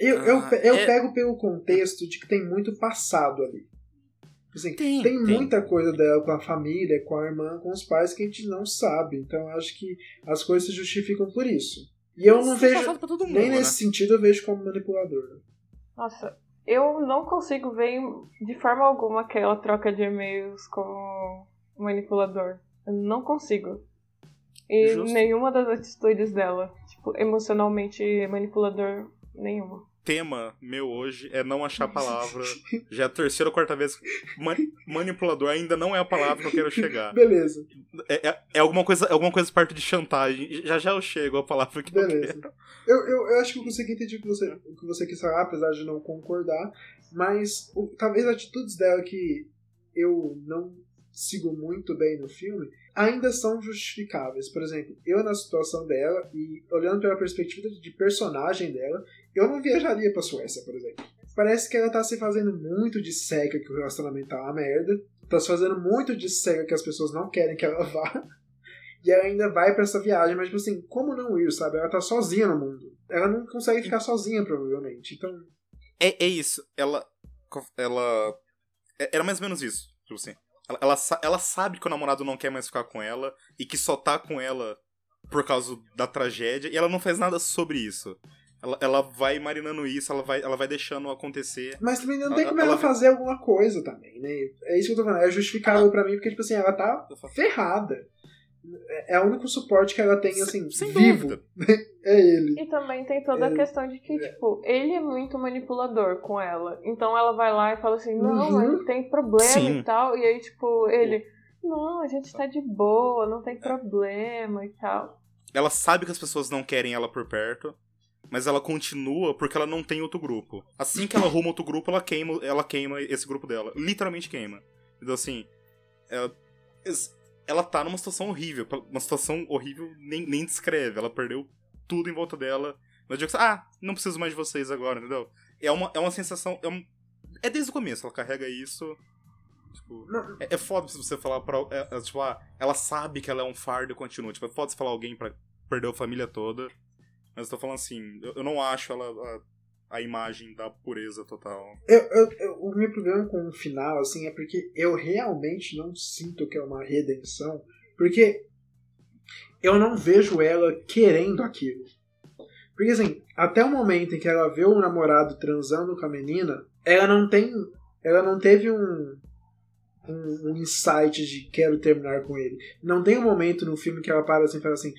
Eu, eu, Ah, eu é- pego pelo contexto de que tem muito passado ali. Assim, Tem, tem, tem. muita coisa dela com a família, com a irmã, com os pais que a gente não sabe. Então eu acho que as coisas se justificam por isso. E eu não Isso é vejo. mundo, Nem né? nesse sentido eu vejo como manipulador. Nossa, eu não consigo ver de forma alguma aquela troca de e-mails com manipulador. Eu não consigo. E Justo. nenhuma das atitudes dela, tipo, emocionalmente manipulador, nenhuma. Tema meu hoje é não achar a palavra. Já é a terceira ou quarta vez. Ma- manipulador ainda não é a palavra que eu quero chegar. Beleza, É, é- é alguma coisa, alguma coisa perto de chantagem. Já já eu chego à palavra que eu beleza. quero. Eu, eu, eu acho que eu consegui entender o que você, o que você quis falar, apesar de não concordar. Mas o- talvez atitudes dela que eu não sigo muito bem no filme ainda são justificáveis. Por exemplo, eu na situação dela e olhando pela perspectiva de personagem dela, eu não viajaria pra Suécia, por exemplo. Parece que ela tá se fazendo muito de cega que o relacionamento tá uma merda. Tá se fazendo muito de cega que as pessoas não querem que ela vá. E ela ainda vai pra essa viagem, mas tipo assim, como não ir, sabe? Ela tá sozinha no mundo. Ela não consegue ficar sozinha, provavelmente. Então, É, é isso. Ela. Ela. é- Era mais ou menos isso. Tipo assim. Ela, ela, ela sabe que o namorado não quer mais ficar com ela e que só tá com ela por causa da tragédia e ela não faz nada sobre isso. Ela, ela vai marinando isso, ela vai, ela vai deixando acontecer. Mas também não Ela- tem como ela- ela fazer alguma coisa também, né? É isso que eu tô falando. É justificável pra mim, porque, tipo assim, ela tá ferrada. É é o único suporte que ela tem, assim, Sem vivo. dúvida. É ele. E também tem toda a É. questão de que, tipo, ele é muito manipulador com ela. Então ela vai lá e fala assim, não, Uhum. ele tem problema Sim. e tal. E aí, tipo, ele, não, a gente tá de boa, não tem problema e tal. Ela sabe que as pessoas não querem ela por perto, mas ela continua porque ela não tem outro grupo. Assim que ela arruma outro grupo, ela queima, ela queima esse grupo dela. Literalmente queima. Então, assim, ela, ela tá numa situação horrível. Uma situação horrível nem, nem descreve. Ela perdeu tudo em volta dela. Mas digo assim, ah, não preciso mais de vocês agora, entendeu? É uma, é uma sensação. É, um- é desde o começo, ela carrega isso. Tipo, é, é foda se você falar pra. é- é, tipo, ah, ela sabe que ela é um fardo e continua. Tipo, é foda você falar alguém pra perder a família toda. Mas eu tô falando assim, eu, eu não acho ela a, a imagem da pureza total. Eu, eu- eu- o meu problema com o final, assim, é porque eu realmente não sinto que é uma redenção. Porque eu não vejo ela querendo aquilo. Porque, assim, até o momento em que ela vê o namorado transando com a menina, ela não tem. Ela não teve um. Um, um insight de quero terminar com ele. Não tem um momento no filme que ela para assim e fala assim: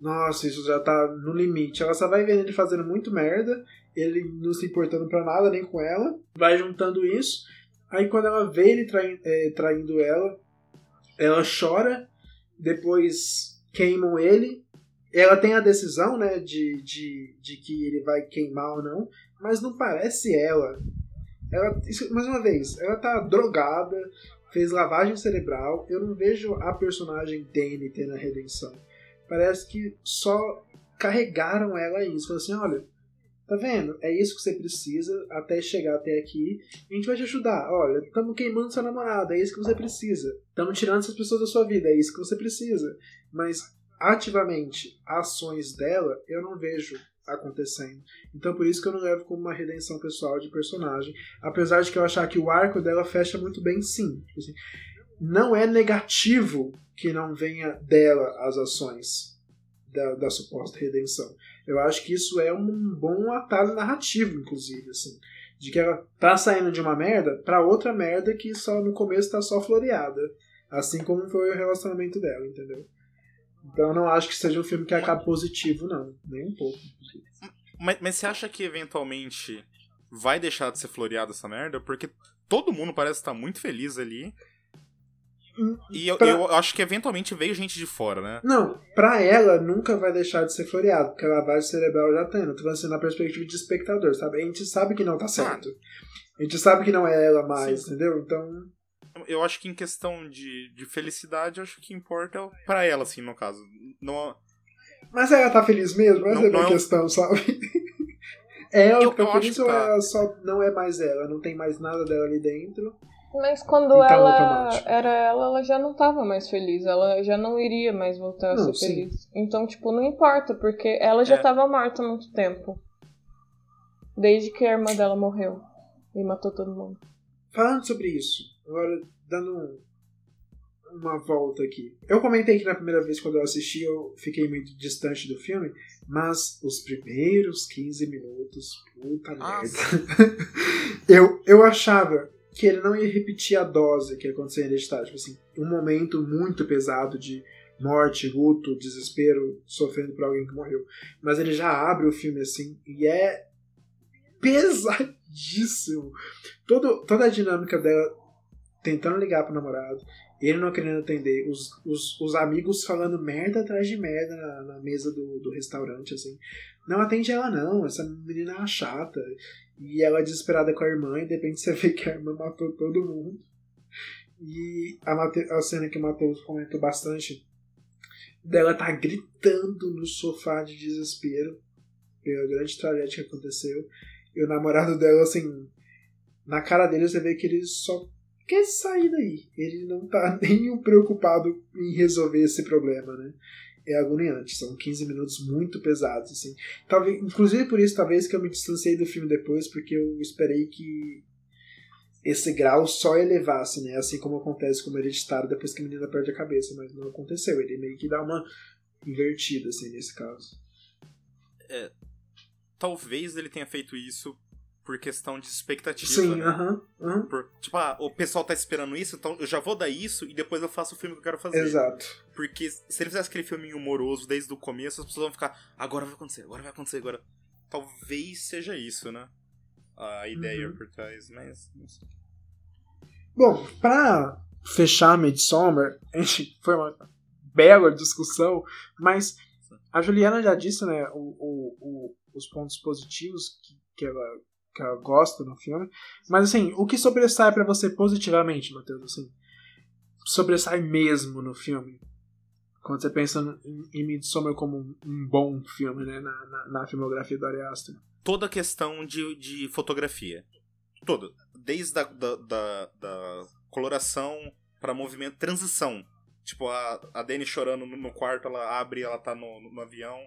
Nossa, isso já tá no limite. Ela só vai vendo ele fazendo muito merda ele não se importando pra nada, nem com ela, vai juntando isso. Aí quando ela vê ele trai- é, traindo ela, ela chora, depois queimam ele. Ela tem a decisão, né, de, de, de que ele vai queimar ou não, mas não parece ela. Ela, isso- mais uma vez, ela tá drogada, fez lavagem cerebral. Eu não vejo a personagem Dani tendo a redenção. Parece que só carregaram ela isso. Falaram assim: olha, Tá vendo? É isso que você precisa até chegar até aqui. A gente vai te ajudar. Olha, estamos queimando seu namorado, é isso que você precisa. Estamos tirando essas pessoas da sua vida, é isso que você precisa. Mas ativamente, ações dela, eu não vejo acontecendo. Então por isso que eu não levo como uma redenção pessoal de personagem. Apesar de que eu achar que o arco dela fecha muito bem, sim. Assim, não é negativo que não venha dela as ações da, da suposta redenção. Eu acho que isso é um bom atalho narrativo, inclusive, assim. De que ela tá saindo de uma merda pra outra merda que só no começo tá só floreada. Assim como foi o relacionamento dela, entendeu? Então eu não acho que seja um filme que acabe positivo, não. Nem um pouco. Mas, mas você acha que eventualmente vai deixar de ser floreada essa merda? Porque todo mundo parece estar muito feliz ali. E eu, Pra- eu acho que eventualmente veio gente de fora, né? Não, pra ela nunca vai deixar de ser floreado, porque a lavagem cerebral já tá indo. Tô falando assim na perspectiva de espectador, sabe? A gente sabe que não tá certo. A gente sabe que não é ela mais, Sim. entendeu? Então. Eu acho que em questão de, de felicidade, eu acho que o que importa é pra ela, assim, no caso. Não, Mas ela tá feliz mesmo? Essa Não- é a minha é questão, sabe? É ela Eu- que tá eu acho feliz que ou tá. ela só não é mais ela? Não tem mais nada dela ali dentro? Mas quando Então, ela automático. era ela, ela já não tava mais feliz. Ela já não iria mais voltar a Não, ser sim. feliz. Então, tipo, não importa, porque ela já É. tava morta há muito tempo. Desde que a irmã dela morreu. E matou todo mundo. Falando sobre isso, agora dando um, uma volta aqui. Eu comentei que na primeira vez quando eu assisti eu fiquei muito distante do filme, mas os primeiros 15 minutos, puta Nossa. merda. eu, eu achava que ele não ia repetir a dose que aconteceu em Hereditário. Tipo assim, um momento muito pesado de morte, luto, desespero, sofrendo por alguém que morreu. Mas ele já abre o filme assim e é pesadíssimo. Todo, toda a dinâmica dela tentando ligar pro namorado, ele não querendo atender, os, os, os amigos falando merda atrás de merda na, na mesa do, do restaurante, assim. Não atende ela não, essa menina é chata. E ela é desesperada com a irmã, e de repente você vê que a irmã matou todo mundo. E a, Mate- a cena que o Matheus comentou bastante dela tá gritando no sofá de desespero pela grande tragédia que aconteceu. E o namorado dela, assim, na cara dele você vê que ele só quer sair daí. Ele não tá nem preocupado em resolver esse problema, né? É agoniante, são 15 minutos muito pesados, assim. Talvez, inclusive por isso, talvez que eu me distanciei do filme depois, porque eu esperei que esse grau só elevasse, né? Assim como acontece com o Hereditário depois que a menina perde a cabeça, mas não aconteceu. Ele meio que dá uma invertida, assim, nesse caso. Talvez ele tenha feito isso por questão de expectativa, Sim, né? aham, aham. Por- tipo, ah, o pessoal tá esperando isso, então eu já vou dar isso e depois eu faço o filme que eu quero fazer. Exato. Porque se ele fizesse aquele filme humoroso desde o começo, as pessoas vão ficar, agora vai acontecer, agora vai acontecer, agora. Talvez seja isso, né? A ideia Uhum. por trás, mas. não sei. Bom, pra fechar Midsommar, a gente foi uma bela discussão, mas a Juliana já disse, né, o, o- o- os pontos positivos que, que, ela, que gosta no filme, mas assim, o que sobressai pra você positivamente, Matheus, assim, sobressai mesmo no filme? Quando você pensa em, Midsommar como um, bom filme, né, na, na, na filmografia do Ari Aster. Toda a questão de, de fotografia. Toda. Desde a da, da, da coloração pra movimento, transição. Tipo, a, a Dani chorando no, no quarto, ela abre, ela tá no, no avião.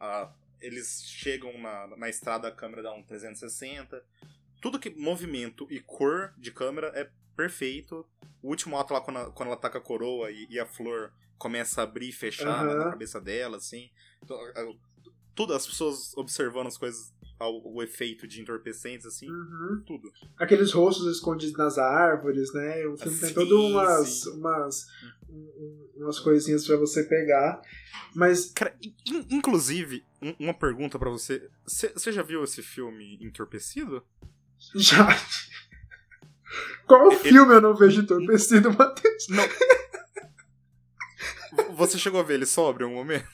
a- eles chegam na, na estrada, a câmera dá um 360. Tudo que movimento e cor de câmera é perfeito. O último ato lá, quando, a- quando ela com a coroa e, e a flor começa a abrir e fechar na- na cabeça dela, assim. Então, Tudo, as pessoas observando as coisas, ao- o efeito de entorpecentes, assim, Uhum. tudo. aqueles rostos escondidos nas árvores, né? O filme tem Sim, todas umas, sim. umas, um- um- umas coisinhas pra você pegar. Mas Cara, in- inclusive, um- uma pergunta pra você. Você já viu esse filme Entorpecido? já. Qual Ele- filme eu não vejo entorpecido, Matheus? V- Você chegou a ver ele sóbrio em um momento?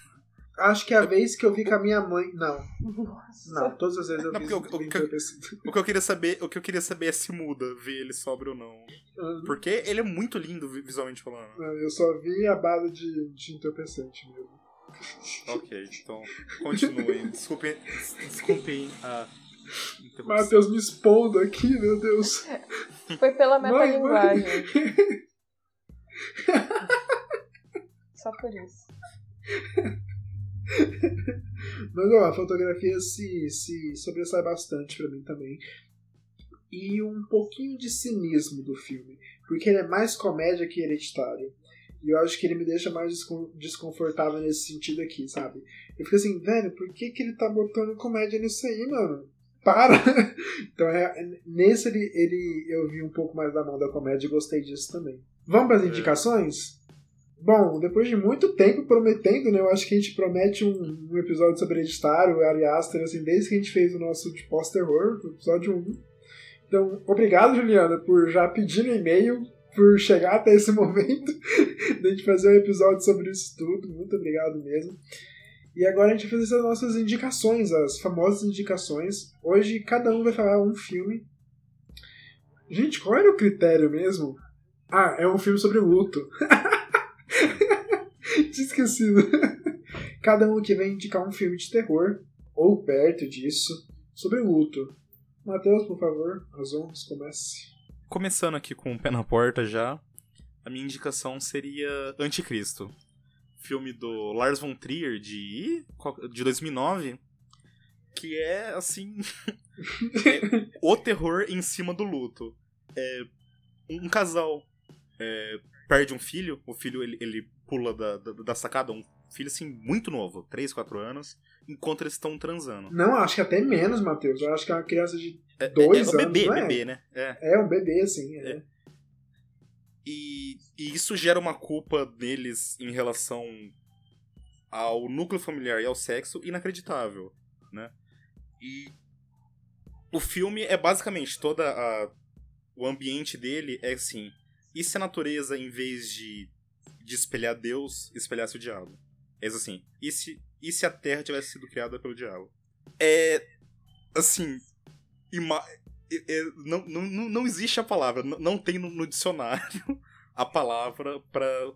Acho que é a vez que eu vi com a minha mãe. Não, Nossa. não, todas as vezes eu Não, vi, porque eu- vi eu-. O que eu queria saber, o que eu queria saber é se muda ver ele sóbrio ou não. Porque ele é muito lindo vi- visualmente falando. Não, Eu só vi a bala de, de entorpecente mesmo. Ok, então continuem. Desculpem, desculpem a. Matheus me expondo aqui, meu Deus. Foi pela Mãe, metalinguagem. mãe. Só por isso. Mas ó, a fotografia se, se sobressai bastante pra mim também. E um pouquinho de cinismo do filme. Porque ele é mais comédia que hereditário. E eu acho que ele me deixa mais descon- desconfortável nesse sentido aqui, sabe? Eu fico assim, velho, por que, que ele tá botando comédia nisso aí, mano? Para! então, é, nesse ele, ele eu vi um pouco mais da mão da comédia e gostei disso também. Vamos para as É. indicações? Bom, depois de muito tempo prometendo, né? Eu acho que a gente promete um, um episódio sobre Hereditário, Ari Aster, assim, desde que a gente fez o nosso de pós-terror, o episódio 1. Então, obrigado, Juliana, por já pedir no e-mail, por chegar até esse momento, de a gente fazer um episódio sobre isso tudo. Muito obrigado mesmo. E agora a gente vai fazer as nossas indicações, as famosas indicações. Hoje cada um vai falar um filme. Gente, qual era o critério mesmo? Ah, é um filme sobre luto. Tinha esquecido. Cada um aqui vai indicar um filme de terror, ou perto disso, sobre luto. Matheus, por favor, as honras comece. Começando aqui com o pé na porta já, a minha indicação seria Anticristo. Filme do Lars von Trier de, de 2009, que é, assim, é o terror em cima do luto. É um casal é, perde um filho, o filho ele, ele pula da, da, da sacada, um filho assim muito novo, 3, 4 anos, enquanto eles estão transando. Não, acho que até menos, Matheus. Eu acho que é uma criança de É, dois é, é, o anos, bebê, não é? bebê, né? É. É um bebê, assim. É. E, e isso gera uma culpa deles em relação ao núcleo familiar e ao sexo inacreditável, né? E o filme é basicamente toda a o ambiente dele é assim, e se a natureza em vez de de espelhar Deus, espelhasse o diabo? É isso assim, e se e se a Terra tivesse sido criada pelo diabo? É assim, ima é- é- não, não, não existe a palavra, não, não tem no, no dicionário a palavra pra,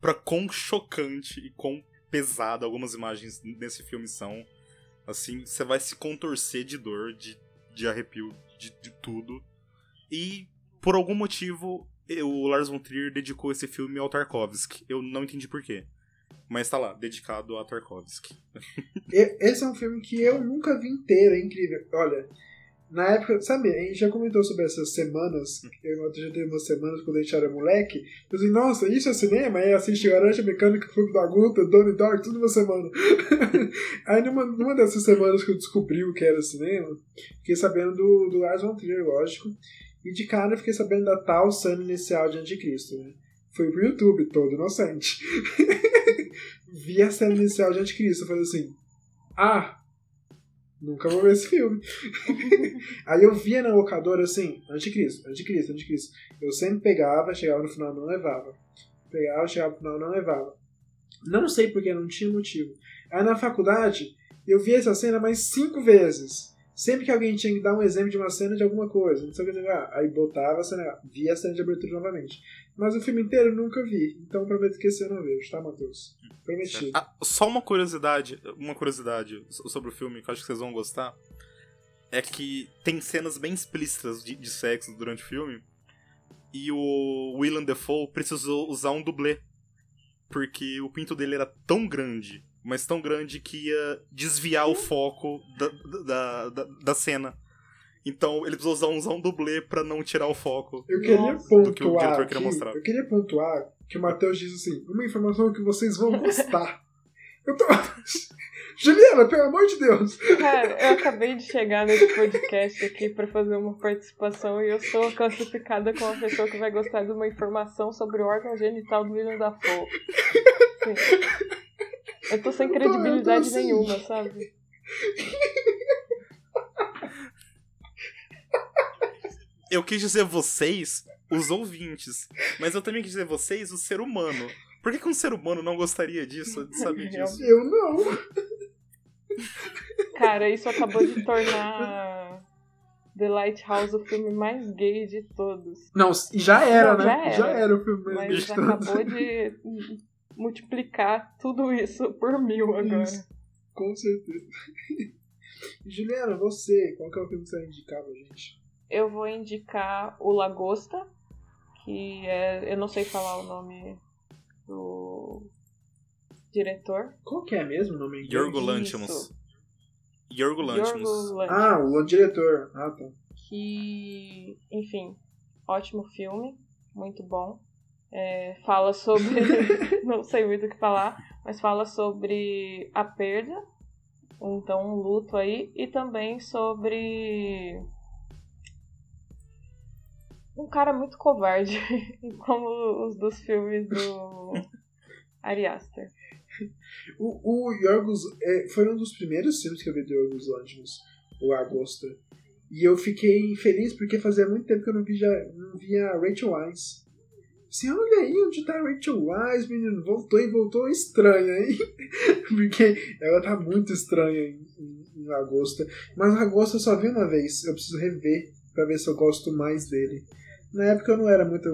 pra quão chocante e quão pesada algumas imagens nesse filme são. Assim, você vai se contorcer de dor, de, de arrepio, de, de tudo. E, por algum motivo, o Lars von Trier dedicou esse filme ao Tarkovsky. Eu não entendi porquê. Mas tá lá, dedicado a Tarkovsky. Esse é um filme que eu nunca vi inteiro, é incrível. Olha, na época, sabe, a gente já comentou sobre essas semanas, eu e o Matheus já teve umas semanas quando a gente era moleque. Eu assim, nossa, isso é cinema? Aí assiste Laranja Mecânica, Clube da Guta, Donnie Dark, tudo uma semana. Aí numa, numa dessas semanas que eu descobri o que era cinema, fiquei sabendo do, do Lars von Trier, lógico. E de cara eu fiquei sabendo da tal cena inicial de Anticristo, né? Fui pro YouTube, todo inocente. Vi a cena inicial de Anticristo, eu falei assim, ah, nunca vou ver esse filme. Aí eu via na locadora assim, Anticristo, Anticristo, Anticristo. Eu sempre pegava, chegava no final não levava. Pegava, chegava no final não levava. Não sei porque, não tinha motivo. Aí na faculdade, eu vi essa cena mais cinco vezes. Sempre que alguém tinha que dar um exemplo de uma cena de alguma coisa, não sei o que, aí botava a cena, via a cena de abertura novamente. Mas o filme inteiro nunca vi, então prometo que esse eu não vejo, tá, Matheus? Prometido. Ah, só uma curiosidade, uma curiosidade so- sobre o filme que eu acho que vocês vão gostar. É que tem cenas bem explícitas de, de sexo durante o filme. E o Willem Dafoe precisou usar um dublê. Porque o pinto dele era tão grande, mas tão grande que ia desviar o foco da, da, da, da cena. Então ele precisou usar um, usar um dublê pra não tirar o foco. Eu queria Nossa. Do que o pontuar diretor aqui, queria mostrar. eu queria pontuar que o Matheus diz assim, uma informação que vocês vão gostar. eu tô... Juliana, pelo amor de Deus! Cara, eu acabei de chegar nesse podcast aqui pra fazer uma participação e eu sou classificada como uma pessoa que vai gostar de uma informação sobre o órgão genital do William Dafoe. Sim. Eu tô sem Eu tô- eu tô credibilidade assim. nenhuma, sabe? Eu quis dizer vocês, os ouvintes. Mas eu também quis dizer vocês, o ser humano. Por que, que um ser humano não gostaria disso, de saber disso? Eu não. Cara, isso acabou de tornar The Lighthouse o filme mais gay de todos. Não, já era, Não, né? já era. o filme mesmo. Mas acabou de multiplicar tudo isso por mil agora. Isso. Com certeza. Juliana, você, qual que é o filme que você vai indicar pra gente? Eu vou indicar o Lagosta, que é. Eu não sei falar o nome do diretor. Qual que é mesmo o nome? Yorgo Lanthimos. Yorgo Lanthimos. Ah, o diretor. Ah, tá. que, enfim, ótimo filme, muito bom. É, fala sobre, não sei muito o que falar, mas fala sobre a perda, então um luto aí, e também sobre um cara muito covarde, como os dos filmes do Ari Aster. O, o Yorgos é, foi um dos primeiros filmes que eu vi do Yorgos Lanthimos, o Agosta. E eu fiquei feliz porque fazia muito tempo que eu não, vi já, não via Rachel Wise. Assim, olha aí onde tá a Rachel Wise, menino. Voltou e voltou estranha, hein? porque ela tá muito estranha em, em, em Agosta. Mas o Agosta eu só vi uma vez. Eu preciso rever pra ver se eu gosto mais dele. Na época eu não era muito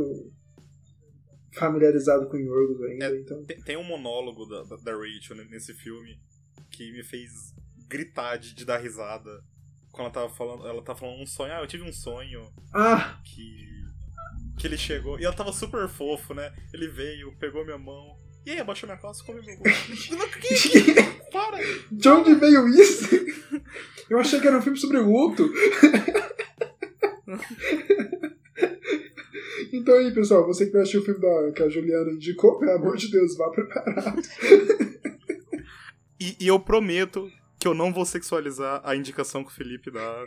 familiarizado com Yorgos ainda, É, então. Tem, tem um monólogo da, da, da Rachel nesse filme que me fez gritar de, de dar risada. Quando ela tava falando, ela tava falando um sonho, ah, eu tive um sonho Ah! que. Que ele chegou. E ela tava super fofo, né? Ele veio, pegou minha mão. E aí, abaixou minha calça e comeu meu gosto. Não, que, que, para! De onde veio isso? Eu achei que era um filme sobre luto. Então aí, pessoal, você que não assistiu o filme da, que a Juliana indicou, pelo amor de Deus, vá preparado. E, e eu prometo que eu não vou sexualizar a indicação que o Felipe dá.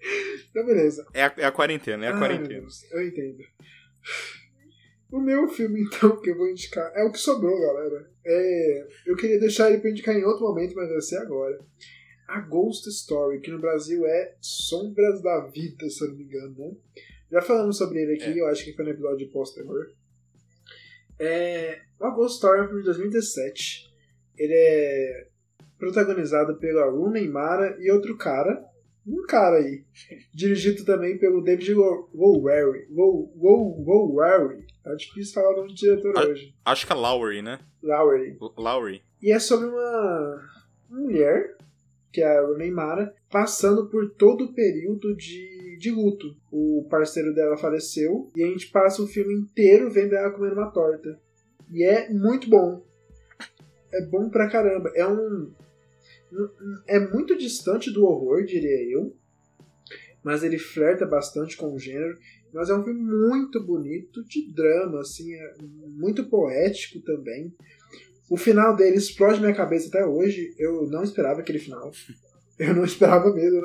Então, beleza. É a, é a quarentena, é a meu quarentena. Deus, eu entendo. O meu filme, então, que eu vou indicar é o que sobrou, galera. É, eu queria deixar ele pra indicar em outro momento, mas vai ser agora. A Ghost Story, que no Brasil é Sombras da Vida, se eu não me engano, né? Já falamos sobre ele aqui, eu acho que foi no episódio de pós-terror. É, a Ghost Story é um filme de 2017. Ele é protagonizado pela Rooney Mara e outro cara. Um cara aí. Dirigido também pelo David Lowery. Lowery. Tá difícil falar o nome do diretor Ah. hoje. Acho que é Lowry, né? Lowery. L- Lowry. E é sobre uma mulher, que é a Rooney Mara, passando por todo o período de, de luto. O parceiro dela faleceu e a gente passa o filme inteiro vendo ela comendo uma torta. E é muito bom. É bom pra caramba. É um. É muito distante do horror, diria eu. Mas ele flerta bastante com o gênero. Mas é um filme muito bonito, de drama, assim, é muito poético também. O final dele explode minha cabeça até hoje. Eu não esperava aquele final. Eu não esperava mesmo.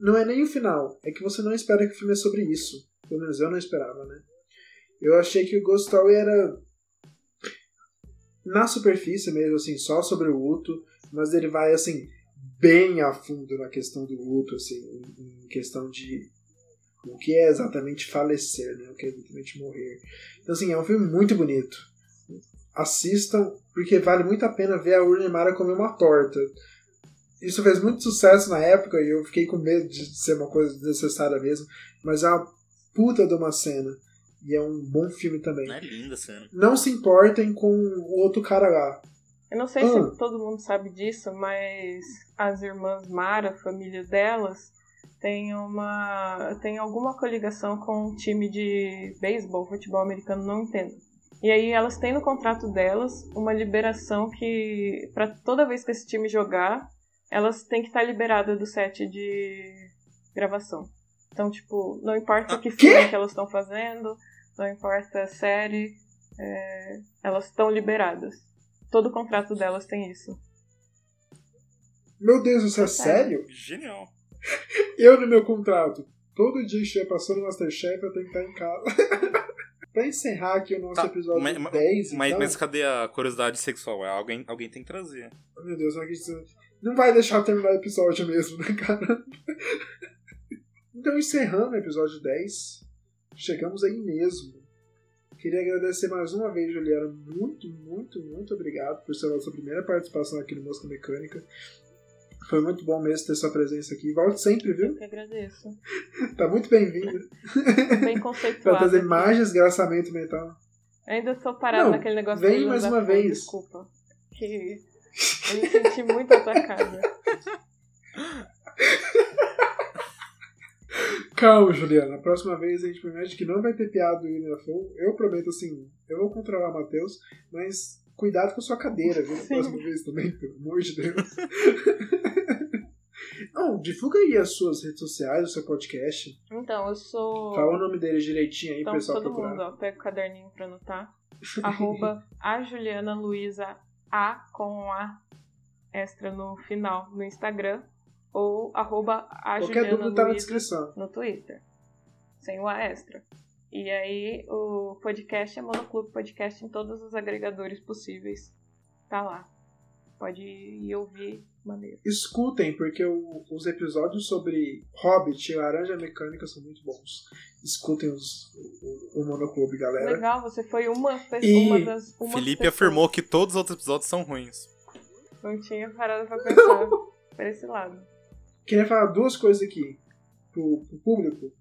Não é nem o final, é que você não espera que o filme é sobre isso. Pelo menos eu não esperava, né? Eu achei que o Ghost Story era na superfície mesmo, assim, só sobre o luto, mas ele vai, assim, bem a fundo na questão do luto, assim, em, questão de o que é exatamente falecer, né? O que é exatamente morrer. Então, assim, é um filme muito bonito. Assistam, porque vale muito a pena ver a Rooney Mara comer uma torta. Isso fez muito sucesso na época e eu fiquei com medo de ser uma coisa desnecessária mesmo, mas é uma puta de uma cena. E é um bom filme também. É linda a cena. Não se importem com o outro cara lá. Eu não sei Ah. se todo mundo sabe disso, mas as irmãs Mara, a família delas, tem uma tem alguma coligação com um time de beisebol, futebol americano, não entendo. E aí elas têm no contrato delas uma liberação que para toda vez que esse time jogar, elas têm que estar liberadas do set de gravação. Então, tipo, não importa que filme que elas estão fazendo, não importa a série, é, elas estão liberadas. Todo contrato delas tem isso. Meu Deus, isso é sério. sério? Genial. Eu no meu contrato, todo dia que estiver passando Masterchef, eu tenho que estar em casa. pra encerrar aqui o nosso Tá, episódio mas, mas- 10, mas, então... mas cadê a curiosidade sexual? É Alguém, alguém tem que trazer. Oh, Meu Deus, não vai deixar terminar o episódio mesmo, né, cara? Então, encerrando o episódio 10, chegamos aí mesmo. Queria agradecer mais uma vez, Juliana. Muito, muito, muito obrigado por ser a nossa primeira participação aqui no Mosca Mecânica. Foi muito bom mesmo ter sua presença aqui. Volte sempre, Eu viu? que agradeço. Tá muito bem-vinda. Bem Pra conceituado. trazer aqui. mais desgraçamento mental. Ainda tô parado Não, naquele negócio vem mais uma vez. Desculpa. Que eu me senti muito atacada. Calma, Juliana. A próxima vez a gente promete que não vai ter piada do William Dafoe. Eu prometo, assim, eu vou controlar o Matheus, mas cuidado com a sua cadeira, viu? Próxima vez também, pelo amor de Deus. Não, divulga aí as suas redes sociais, o seu podcast. Então, eu sou. Fala o nome dele direitinho aí, Então, pessoal todo procurar. mundo, ó, pega o caderninho pra anotar. Arroba a Juliana Luiza A com A extra no final no Instagram. Ou arroba a Qualquer Juliana dúvida tá na descrição. no Twitter. Sem o A extra. E aí o podcast é Monoclube Podcast em todos os agregadores possíveis. Tá lá. Pode ir ouvir maneiro. Escutem, porque o- os episódios sobre Hobbit e Laranja Mecânica são muito bons. Escutem os, o, o Monoclube, galera. Legal, você foi uma, E uma das. Uma Felipe pessoa. afirmou que todos os outros episódios são ruins. Não tinha parado pra pensar por esse lado. Queria falar duas coisas aqui pro, pro público.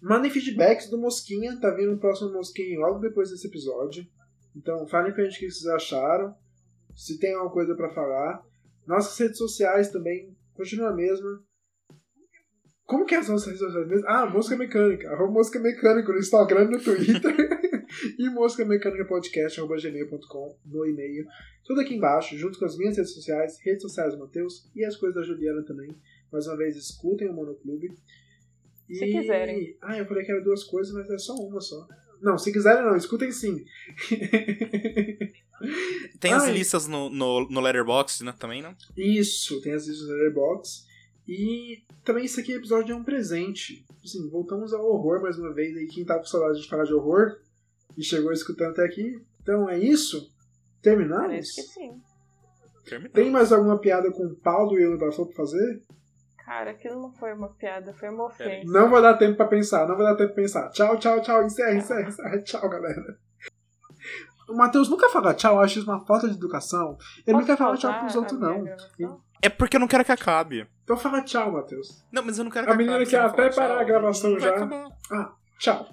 Mandem feedbacks do Mosquinha, tá vindo o próximo Mosquinha logo depois desse episódio. Então falem pra gente o que vocês acharam, se tem alguma coisa pra falar. Nossas redes sociais também, continua a mesma. Como que é as nossas redes sociais mesmo? Ah, Mosca Mecânica, arroba Mosca Mecânica no Instagram e no Twitter. e Mosca Mecânica Podcast, arroba gmail.com no e-mail. Tudo aqui embaixo, junto com as minhas redes sociais, redes sociais do Matheus e as coisas da Juliana também. Mais uma vez, escutem o Monoclube. E... Se quiserem. Ah, eu falei que era duas coisas, mas é só uma só. Não, se quiserem não, escutem sim. Tem as Ai. listas no, no, no Letterboxd, né? Também, não? Isso, tem as listas do Letterboxd. E também esse aqui episódio é um presente. Assim, voltamos ao horror mais uma vez. Aí quem tá com saudade de falar de horror e chegou escutando até aqui. Então é isso? Terminamos? Parece que sim. Terminou. Tem mais alguma piada com o Paulo e o da pra fazer? Cara, aquilo não foi uma piada, foi uma ofensa. Não vai dar tempo pra pensar, não vai dar tempo pra pensar. Tchau, tchau, tchau. Encerra, encerra, encerra. Tchau, galera. O Matheus nunca fala tchau, eu acho isso uma falta de educação. Ele não Posso quer falar tchau pros a outros, não. gravação? É porque eu não quero que acabe. Então fala tchau, Matheus. Não, mas eu não quero que A menina acabe. quer se eu não até parar a tchau. gravação Não já. Ah, tchau.